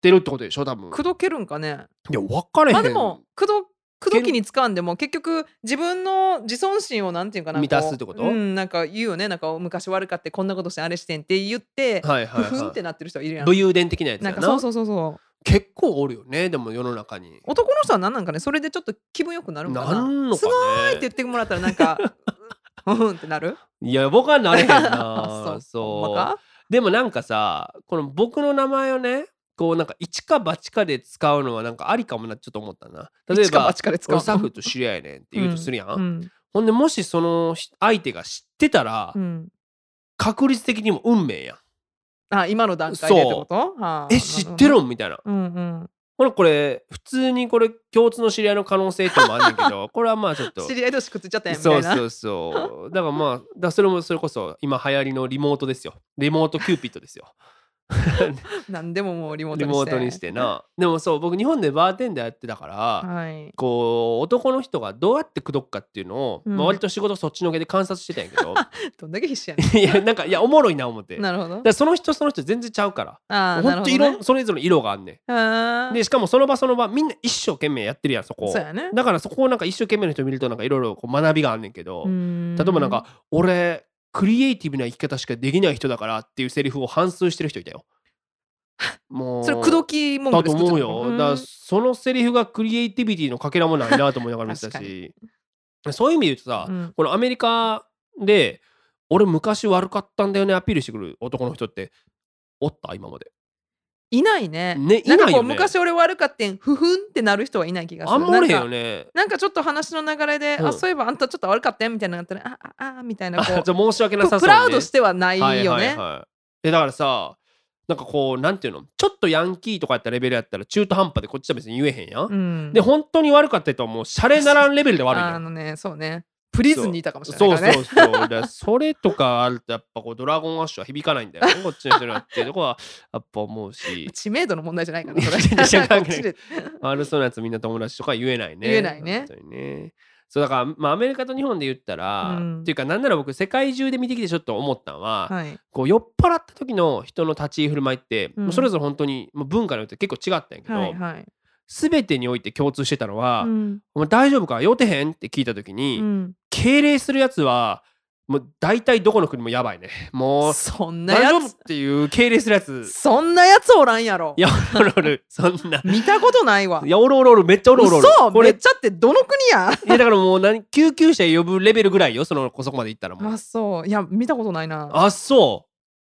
てるってことでしょ多分。口説けるんかね？いや分かれへん。まあでも口説口説きに使うんでも結局自分の自尊心をなんていうかな満たすってこと？こううんなんか言うよね。なんか昔悪かってこんなことしてあれしてんって言って、はいはいふふんってはなってる人いるやい。ん。武勇伝的なやつやな。なんかそうそうそうそう。結構おるよねでも世の中に。男の人は何なんかねそれでちょっと気分よくなるんかな。なんのかすごいってね言ってもらったらなんかうんうんってなる？いや僕はなれへんかな。[laughs] そう。そう。でもなんかさこの僕の名前をねこうなんか一か八かで使うのはなんかありかもなちょっと思ったな。例えば八かで使う俺サフと知り合いやねんって言うとするやん、うん。ほんでもしそのひ相手が知ってたら、うん。確率的にも運命やん。あ今の段階でってこと？はあえ知ってるん？みたいな。うんうん。ほらこれ普通にこれ共通の知り合いの可能性ってのもあんねんけど [laughs] これはまあちょっと。知り合い同士くっついちゃったやんみたいな。そうそうそう。だからまあだそれもそれこそ今流行りのリモートですよ。リモートキューピッドですよ [laughs] 何でももうリモートリにして。モートにしてな。でもそう僕日本でバーテンダーやってたから、はい。こう男の人がどうやって口説くかっていうのを、うん。まあ、割と仕事そっちのけで観察してたんやけど。[laughs] どんだけ必死やね [laughs] いやなんかいやおもろいな思って。なるほど。らその人その人全然ちゃうから。ほんと色、なるほどね。それぞれ色があんねあんー。でしかもその場その場みんな一生懸命やってるやんそこ。そうやね。だからそこをなんか一生懸命の人見るとなんかいろいろこう学びがあんねんけど、例えばなんか俺クリエイティブな生き方しかできない人だからっていうセリフを反芻してる人いたよ。も [laughs] うそれ口説き文だと句で作っちゃ思うよ。ったのだそのセリフがクリエイティビティのかけらもないなと思いながら見てた確し。そういう意味で言うとさ、うん。このアメリカで俺昔悪かったんだよねアピールしてくる男の人っておった？今まで。いないねねいなんかこうないよね。昔俺悪かってんふふんってなる人はいない気がするあんまおれへんなんかよね。なんかちょっと話の流れで、うんあそういえばあんたちょっと悪かったよみたいなのがあったらあああみたいなあこじゃ申し訳なさそう、ね。プラウドしてはないよね、はいはいはいえだからさなんかこうなんていうの？ちょっとヤンキーとかやったレベルやったら中途半端でこっちは別に言えへんやん。うんで本当に悪かった人はもうシャレならんレベルで悪いあ。のねそうねプリズンにいたかもしれそうないからね。そうそう。だからそれとかあるとやっぱこうドラゴンアッシュは響かないんだよね。こっちの人にはっていうとこは [laughs] やっぱ思うし、知名度の問題じゃないかなそれ。[laughs] 全然関係ない。こっちで悪そうなやつみんな友達とか言えないね。言えないね。ね。そうだから、まあ、アメリカと日本で言ったら、うん。っていうかなんなら僕世界中で見てきてちょっと思ったのは、はい。こう酔っ払った時の人の立ち居振る舞いって、うん。それぞれ本当にもう文化によって結構違ったんやけど、はいはい全てにおいて共通してたのは「うん。お前大丈夫か？酔ってへん?」って聞いた時に、うん。敬礼するやつはもう大体どこの国もやばいね。もうそんなやつ。夫っていう敬礼するやつ。そんなやつおらんやろ。いやおるおる。そんな。見たことないわ。いやおるおるおる。めっちゃおるおるおる。嘘？これめっちゃってどの国や？いやだからもう何救急車呼ぶレベルぐらいよそのそこまで行ったらもう。あそう。いや見たことないな。あそう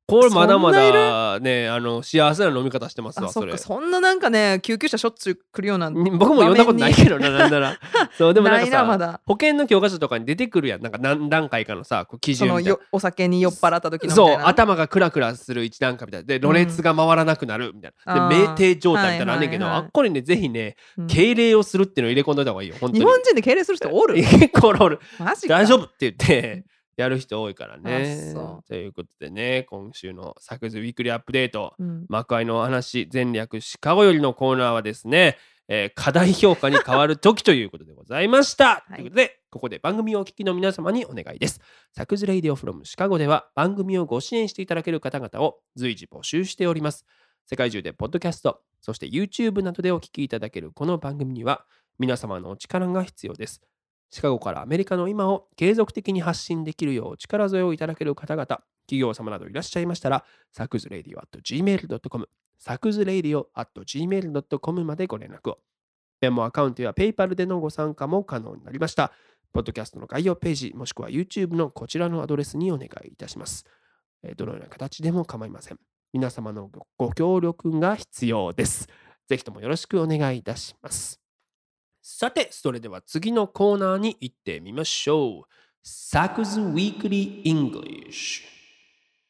これまだまだねあの幸せな飲み方してますわそれあそんななんかね救急車しょっちゅう来るようなに僕も読んだことないけどななんなら。[laughs] そうでもなんかさなまだ。保険の教科書とかに出てくるやんなんか何段階かのさこう基準みたいな。よお酒に酔っ払った時のみそうたいな。頭がクラクラする一段階みたいな。でろれつが回らなくなるみたいな、あー。で酩酊状態みたいなのあんねんけど、はいはいはいあっこにねぜひねうん。敬礼をするっていうのを入れ込んどいた方がいいよ本当に。日本人で敬礼する人おる？[laughs] 結構おる。マジか。大丈夫って言ってやる人多いからねということでね今週の「サクズウィークリーアップデート」うん幕開のお話前略シカゴよりのコーナーはですね、えー過大評価に変わる時ということでございました。[laughs] いということでここで番組をお聞きの皆様にお願いです。サクズレイディオフロムシカゴでは番組をご支援していただける方々を随時募集しております。世界中でポッドキャスト、そして YouTube などでお聞きいただけるこの番組には皆様のお力が必要です。シカゴからアメリカの今を継続的に発信できるよう力添えをいただける方々、企業様などいらっしゃいましたら、サクズレディオ at gmail.com、サクズレディオ at gmail.com までご連絡を。メモアカウントや PayPal でのご参加も可能になりました。ポッドキャストの概要ページ、もしくは YouTube のこちらのアドレスにお願いいたします。どのような形でも構いません。皆様のご協力が必要です。ぜひともよろしくお願いいたします。さて、それでは次のコーナーに行ってみましょう。 Saku's Weekly English。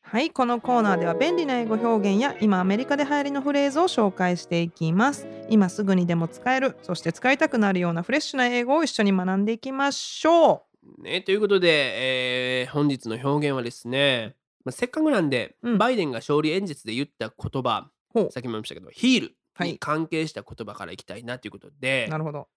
はいこのコーナーでは便利な英語表現や今アメリカで流行りのフレーズを紹介していきます今すぐにでも使えるそして使いたくなるようなフレッシュな英語を一緒に学んでいきましょね、ということで、えー本日の表現はですね、まあ、せっかくなんで、うんバイデンが勝利演説で言った言葉さっきも言いましたけどヒールはいに関係した言葉からいきたいなということで、なるほど。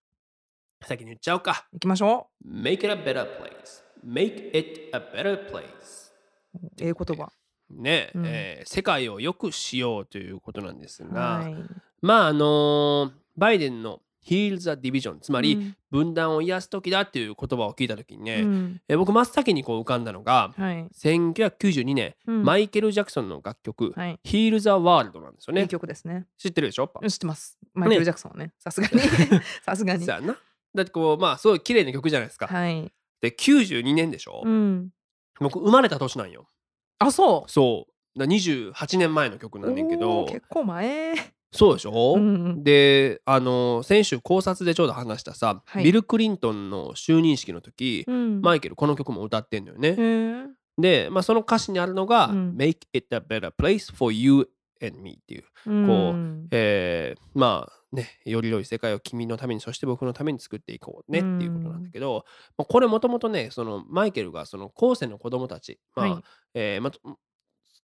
先に言っちゃおうか行きましょ Make it a better place Make it a better place う。ええ言葉。ね、うんえー世界を良くしようということなんですが、はい。まああのーバイデンの Heal the Division つまり、うん分断を癒す時だっていう言葉を聞いた時にね、うんえー僕真っ先にこう浮かんだのがはい。1992年、うんマイケル・ジャクソンの楽曲、はい。Heal the World なんですよいいね。曲ですね。知ってるでしょ？うん知ってます。マイケル・ジャクソンはね。さすがに。[laughs] さすがにそう。やんな。だってこうまあすごい綺麗な曲じゃないですか。はい。で92年でしょ、うん。僕生まれた年なんよ。あ、そう。そう。だ28年前の曲なんだけおどー結構前。そうでしょ、うんうんであの先週考察でちょうど話したさ、はいビル・クリントンの就任式の時、うん。マイケルこの曲も歌ってんのよね。で、まあ、その歌詞にあるのが、うん Make it a better place for you and me っていう、うん。えーまあねより良い世界を君のためにそして僕のために作っていこうねっていうことなんだけど、まあ、これもともとねそのマイケルがその後世の子供たち、まあはい。えーまあ、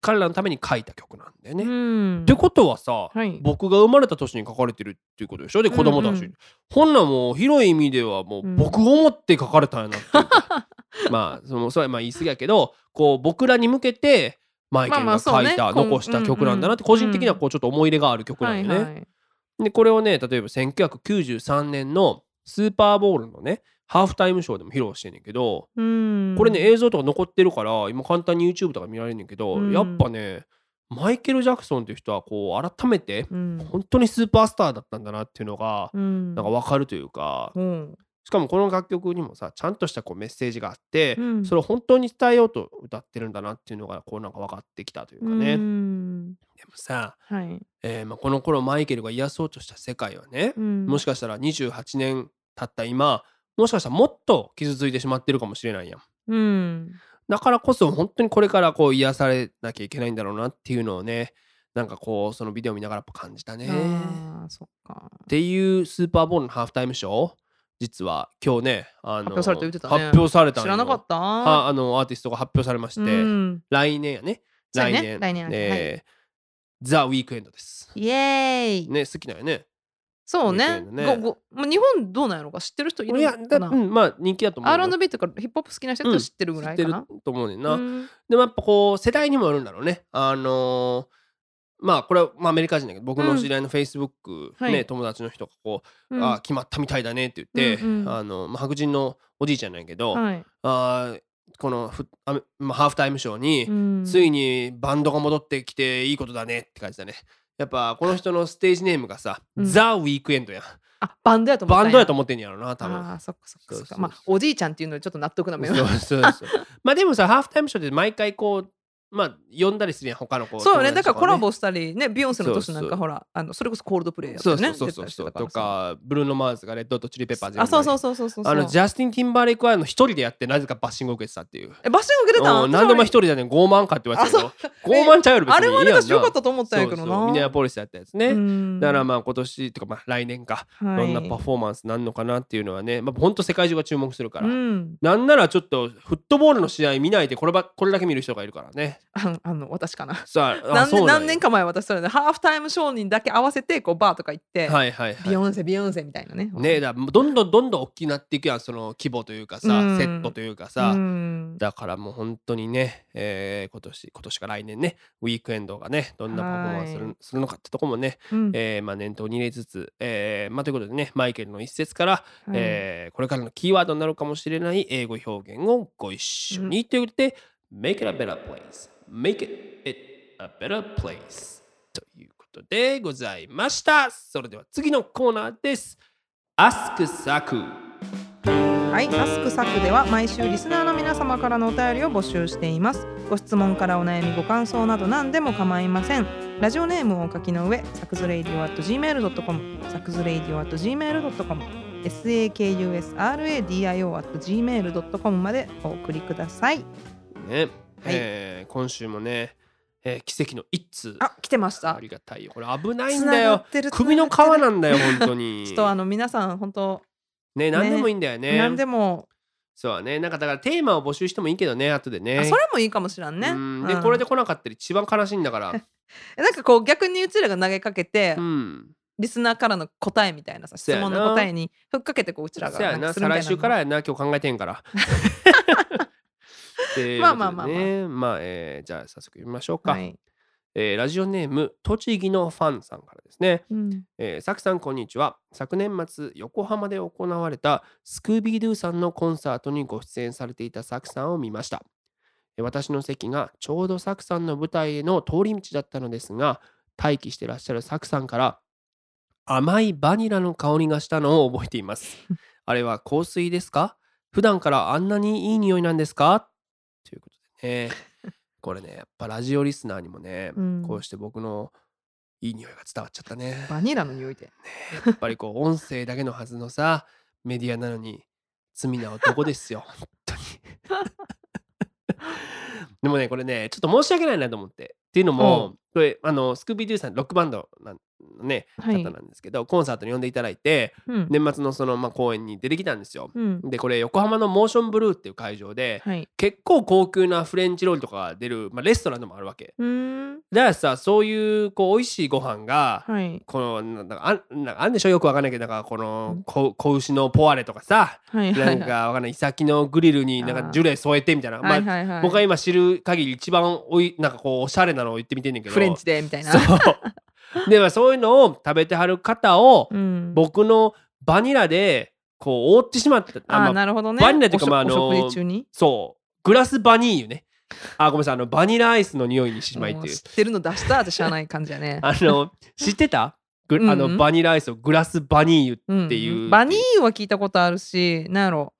彼らのために書いた曲なんだよね。うん。ってことはさ、はい。僕が生まれた年に書かれてるっていうことでしょ？で子供たち、うんうんほんなんもう広い意味ではもううん。僕を思って書かれたんやなっていう。か、[laughs] まあそのそれはまあ言い過ぎやけどこう僕らに向けてマイケルが書いた、まあまあね。残した曲なんだなって、個人的にはこうちょっと思い入れがある曲なんよね。はいはい。でこれをね例えば1993年のスーパーボールのねハーフタイムショーでも披露してんねんけど、うん。これね映像とか残ってるから今簡単に YouTube とか見られるんだけど、うん。やっぱねマイケル・ジャクソンっていう人はこう改めてうん。本当にスーパースターだったんだなっていうのがうん。なんか分かるというか、うんしかもこの楽曲にもさちゃんとしたこうメッセージがあって、うん。それを本当に伝えようと歌ってるんだなっていうのがこうなんか分かってきたというかね、うでんもさ、はい。えーまあ、この頃マイケルが癒そうとした世界はね、うん。もしかしたら28年経った今もしかしたらもっと傷ついてしまってるかもしれないやん。うん。だからこそ本当にこれからこう癒されなきゃいけないんだろうなっていうのをねなんかこうそのビデオ見ながらやっぱ感じたね。っていうスーパーボールのハーフタイムショー実は今日ねあの発表された言ってたね。発表されたんよ。知らなかった？はあのアーティストが発表されまして、うん。来年やね。そうやね。来年。来年えーザ・ウィークエンドです。イエーイ。ね好きだよね。そうね。ね。ごごまあ日本どうなんやろうか？知ってる人いるいやうんまあ人気だと思うよ。R&B とかヒップホップ好きな人は知ってるぐらいかな。知ってると思うねんな。うん。でもやっぱこう世代にもよるんだろうね。あのーまあこれはまあアメリカ人だけど僕の知り合いのフェイスブックね、はい。友達の人がこう、うんあ決まったみたいだねって言って、うんうん。あのまあ、白人のおじいちゃんなんやけど、はい。あーこのフあめまあ、ハーフタイムショーに、うん。ついにバンドが戻ってきていいことだねって感じだね。やっぱこの人のステージネームがさ、うん。ザ・ウィークエンドやん。あバンドやと思ったバンドやと思ってんやろな、多分。ああそっかそっかそっそうそうそうかまあおじいちゃんっていうのでちょっと納得な面そうはそうそう。まあでもさ、ハーフタイムショーで毎回こう、まあ呼んだりするやん、他の子。そうよね。だからコラ友ボしたりねビヨンセの年なんかほらあのそれこそコールドプレイやった達よね。そうそうそうとか、ブルーノ・マーズがレッド・とチリ・ペッパーズやあそうそうう。そうそうそう。あの、ジャスティン・ティンバーレイクはあの一人でやって、なぜかバッシングを受けてたっていう。えバッシング受けてたうん何でも一人でね、傲慢かって言われてたけど、傲慢ちゃうより別あれはあれだしよかったと思ったんやけどそうそう。ミネなアポリスやったやつね。うん。だからまあ今年とかまあ来年か、はい。どんなパフォーマンスなんのかなっていうのはね、まあ本当世界中が注目するから。うん。なんならちょっとフットボールの試合見ないでこればこれだけ見る人がいるからね。あ [laughs] あの私かな。何何年か前私それでハーフタイムショーにだけ合わせてこうバーとか行って、はいはいはい。ビヨンセビヨンセみたいなね。ねえだどんどんどんどん大きくなっていくやんその規模というかさ、うん。セットというかさ、うん。だからもう本当にね、えー今年今年か来年ねウィークエンドがねどんなパフォーマンスする,、はい。するのかってとこもね、うん。えーまあ、念頭に入れつつ、えーまあ、ということでねマイケルの一節から、はい。えーこれからのキーワードになるかもしれない英語表現をご一緒に、ということで Make it a better place. Make it a better place. ということでございました。それでは次のコーナーです。Ask Saku はい、アスクサクでは毎週リスナーの皆様からのお便りを募集しています。ご質問からお悩み、ご感想など何でも構いません。ラジオネームをお書きの上、サクズレイディオ at gmail.com、サクズレイディオ at gmail.com、sakusradio at gmail.com までお送りください。ね、えー今週もね、えー奇跡の一通。あ、来てました。あ。りがたいよ。これ危ないんだよ。ってる首の皮なんだよ本当に。[laughs] ちょっとあの皆さん本当ね何でもいいんだよね。何でも。そうだね。なんかだからテーマを募集してもいいけどね後でね。あそれもいいかもしらんね。うん。で、うん。これで来なかったら一番悲しいんだから。[laughs] なんかこう逆にうちらが投げかけて、うん。リスナーからの答えみたいなさ質問の答えにふっかけてこううちらが再来週からやな。今日考えてんから [laughs] まあまあまあまあ。ねまあ、えーじゃあ早速読みましょうか、はい。えーラジオネーム栃木のファンさんからですね。うん。えー、さきさんこんにちは。昨年末横浜で行われたスクービードゥさんのコンサートにご出演されていたさきさんを見ました。えー私の席がちょうどさきさんの舞台への通り道だったのですが待機してらっしゃるさきさんから甘いバニラの香りがしたのを覚えています。[laughs] あれは香水ですか？普段からあんなにいい匂いなんですか？ね [laughs] これねやっぱラジオリスナーにもね、うん。こうして僕のいい匂いが伝わっちゃったね。バニラの匂いで。やっぱりこう音声だけのはずのさメディアなのに罪な男ですよ本当に。[laughs] でもねこれねちょっと申し訳ないなと思って。っていうのもこれあのスクービードゥさんロックバンドなんのねはい。方なんですけど、コンサートに呼んでいただいてうん。年末のその、まあ、公演に出てきたんですよ。うん。でこれ横浜のモーションブルーっていう会場ではい。結構高級なフレンチロールとかが出る、まあ、レストランでもあるわけ。だからさそういうこう美味しいご飯が、はい。このなんかあんなんかあんでしょよくわかんないけどなんかこのうん。子子牛のポワレとかさはいはないんはい。かわかんないイサキのグリルになんかジュレ添えてみたいな。まあはいはいはい。僕が今知る限り一番おいなんかこうおしゃれなのを言ってみてんねんけど。フレンチでみたいな。でまあそういうのを食べてはる方をうん。僕のバニラでこう覆ってしまった。あなるほどね。バニラっていうかまああの。そうグラスバニーユね。あごめんなさい。あのバニラアイスの匂いにしまいっていう。知ってるの出したって知らない感じやね。[laughs] あの知ってた？ぐあのバニラアイスをグラスバニーユうんっていう。バニーユは聞いたことあるし、なんやろ、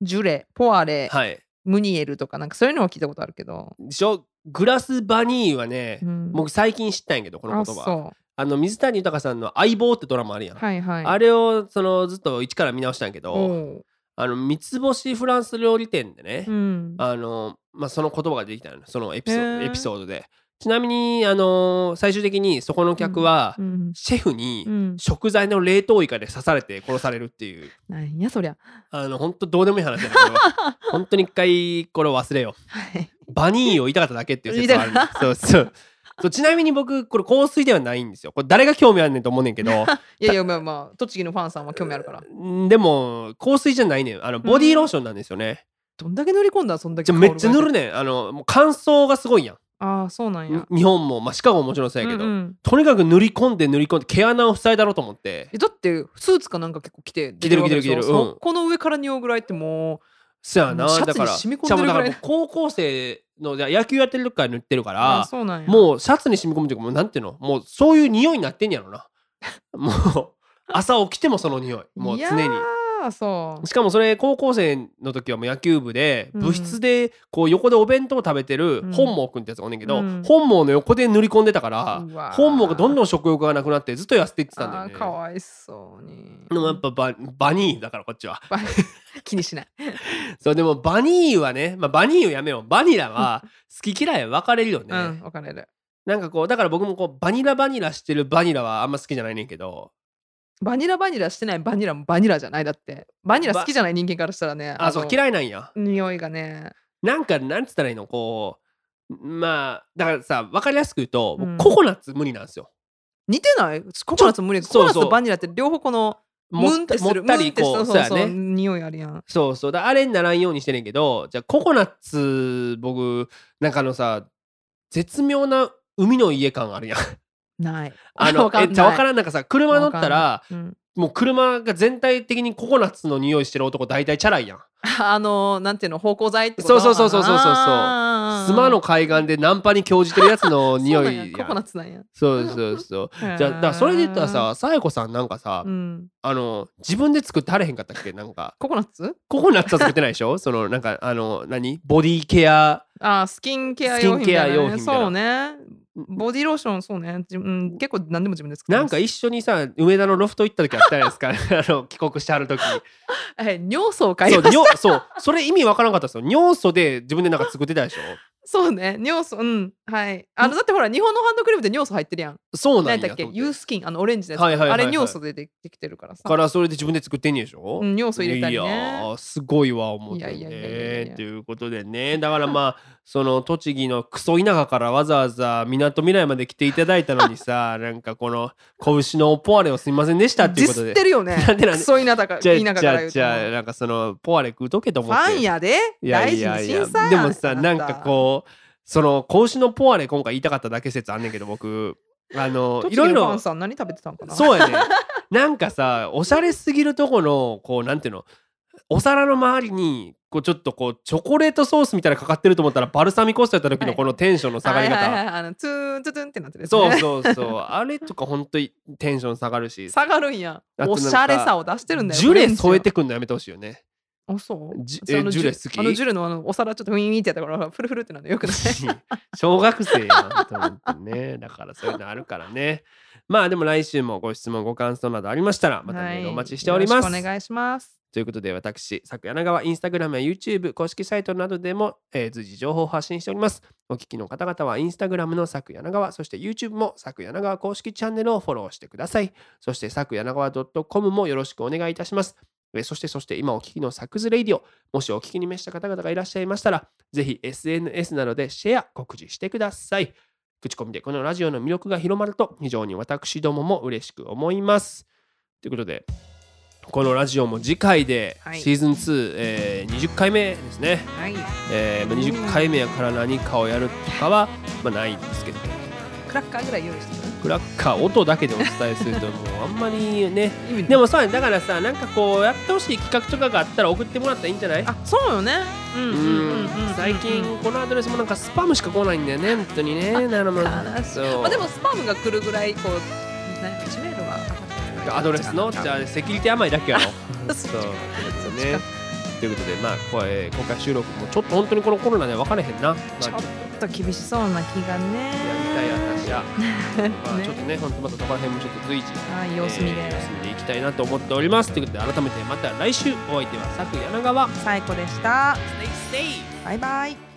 ジュレ、ポワレ、はい。ムニエルとかなんかそういうのは聞いたことあるけど。でしょ？グラスバニーユはね、うん僕最近知ったんやけどこのあ言葉そあの水谷豊さんの「相棒」ってドラマあるやん、う。はいはい。あれをそのずっと一から見直したんやけどあの三つ星フランス料理店でね、うん。あのまあ、その言葉が出てきたのよそのエピソへーエピソードでちなみにあの最終的にそこの客は、うん。シェフにうん。食材の冷凍イカで刺されて殺されるっていうなんやそりゃ。あの本当どうでもいい話だけど本当に一回これを忘れよはい。うバニーを言いたかっただけっていう説があるそうそう。そうちなみに僕これ香水ではないんですよ。これ誰が興味あるねんと思うねんけど。[laughs] いやいや、まあまあ、栃木のファンさんは興味あるから。んでも香水じゃないねん。あのボディーローションなんですよね、どんだけ塗り込んだらそんだけじゃあめっちゃ塗るね。ねん。あのもう乾燥がすごいやん。ああ、そうなんや。日本も、まあ、シカゴももちろんそうやけど、うんうん。とにかく塗り込んで塗り込んで毛穴を塞いだろうと思って。えだってスーツかなんか結構着て着てる着てる着てる。うん。そこの上から匂うぐらいってもそやな。シャツだからに染み込んでるぐらいしかもだから高校生のじゃあ野球やってる時から塗ってるかうらあそうなんや。もうシャツに染み込むというかもうなんていうの？もうそういう匂いになってんやろな。[laughs] もう朝起きてもその匂い。もう常に。そう。しかもそれ高校生の時はもう野球部でうん。部室でこう横でお弁当食べてるうん。本望くんってやつがおんねんけど、うん。本望の横で塗り込んでたからうわー。本望がどんどん食欲がなくなってずっと痩せていってたんだよね。あーかわいそうに。でもやっぱババニーだからこっちは。ば [laughs] 気にしない。[laughs] そうでもバニーはね、まあ、バニーをやめよう。バニラは [laughs] 好き嫌い分かれるよね、うん分かれる。なんかこうだから僕もこうバニラバニラしてるバニラはあんま好きじゃないねんけど。バニラバニラしてないバニラもバニラじゃないだって。バニラ好きじゃない人間からしたらねあそうの嫌いなんや。匂いがね。なんかなんつったらいいのこうまあだからさ分かりやすく言うと、僕うん。ココナッツ無理なんですよ。似てない？ココナッツ無理？ココナッツとバニラって両方このもったりこうそうそう匂いあるやん。そうそう。だあれにならんようにしてんねんけどじゃあココナッツ僕なんかあのさ絶妙な海の家感あるやん。ない。[laughs] あのえじゃあ分からんなんかさ車乗ったらうん。もう車が全体的にココナッツの匂いしてる男大体チャラいやん。[laughs] あのなんていうの芳香剤ってこと？そうそうそうそうそうそうそう妻の海岸でナンパに興じてるやつの匂いココナッツなんや。そうそうそう。[laughs] じゃあだからそれで言ったらささやこさんなんかさ、うん。あの自分で作ってはれへんかったっけ？なんか。ココナッツ？ココナッツは作ってないでしょ？[laughs] そのなんかあの何？ボディケア。あースキンケア用品みたいな、そうね。ボディローションそうね、じうん、結構何でも自分で作ってなんか一緒にさ梅田のロフト行った時あったじゃないですかあの帰国してはる時。え尿素を買いそうました。尿そう。それ意味わからなかったですよ。尿素で自分でなんか作ってたでしょ？そうね。尿素うんはい。あのだってほら日本のハンドクリームって尿素入ってるやん。そうなんだっけ？ユースキンあのオレンジのやつ、はいはいはいはい。あれ尿素ででできてるからさ。からそれで自分で作ってんねやでしょ、うん尿素入れたりね。いやーすごいわ思っていやいやいやいやいや。ねということでね。だからまあ [laughs] その栃木のクソ田舎からわざわざみなとみらいまで来ていただいたのにさ [laughs] なんかこの拳のポワレをすみませんでしたっていうことで。ディスってるよね。[laughs] なんでなんで？クソ田舎か田じゃじゃなんかそのポワレ食うとけとフ思って。ァンやで。いやいやいや。でもさなんかこうその子牛のポワレ今回言いたかっただけ説あんねんけど僕。あのいろいろ。さん何食べてたんかな？そうやね。なんかさおしゃれすぎるとこのこうなんていうの？お皿の周りにこうちょっとこうチョコレートソースみたいなのかかってると思ったらバルサミコ酢やった時のこのテンションの下がり方、あのツーンツーンってなってるやつそうね。そうそう。あれとかほんとにテンション下がるし。下がるんや。おしゃれさを出してるんだよジュレ添えててくんのやめてほしいよねあそう？ジュレ好き？あのジュレのあのお皿ちょっとウィンウィンってやったからフルフルってなるのよくない？[laughs] 小学生やんと思ってね。だからそういうのあるからね。まあでも来週もご質問ご感想などありましたらまたメールお待ちしております、はいお願いします。ということで私、佐久柳川、インスタグラムや YouTube、公式サイトなどでも、えー随時情報を発信しております。お聞きの方々はインスタグラムの佐久柳川、そして YouTube も佐久柳川公式チャンネルをフォローしてください。そして佐久柳川 .com もよろしくお願いいたします。えーそしてそして今お聞きのサクズレイディオ、もしお聞きに召した方々がいらっしゃいましたら、ぜひ SNS などでシェア、告示してください。口コミでこのラジオの魅力が広まると非常に私どもも嬉しく思います。ということで、このラジオも次回ではい。シーズン2、えー20回目ですね、はい。えーまあ20回目やから何かをやるとかは、まあ、ないんですけど。クラッカーぐらい用意してるクラッカー音だけでお伝えするともうあんまりね。[laughs] でもそうやねだからさなんかこうやってほしい企画とかがあったら送ってもらったらいいんじゃない？あそうよね。うん最近このアドレスもなんかスパムしか来ないんだよね本当にねなるほどまあでもスパムが来るぐらいこうね1メールはアドレスのじゃあセキュリティ甘いだけやろ。そ [laughs] そう。ねかということでまあこれ今回収録もちょっと本当にこのコロナで分かれへんな、まあ、ちょっと厳しそうな気がね。やりたい私は、[laughs] まあ、ね。ちょっとね本当またそこら辺もちょっと随時はい様子見で。えー様子見でいきたいなと思っております。ということで改めてまた来週お相手は佐久柳川最高でした。Stay safe! バイバイ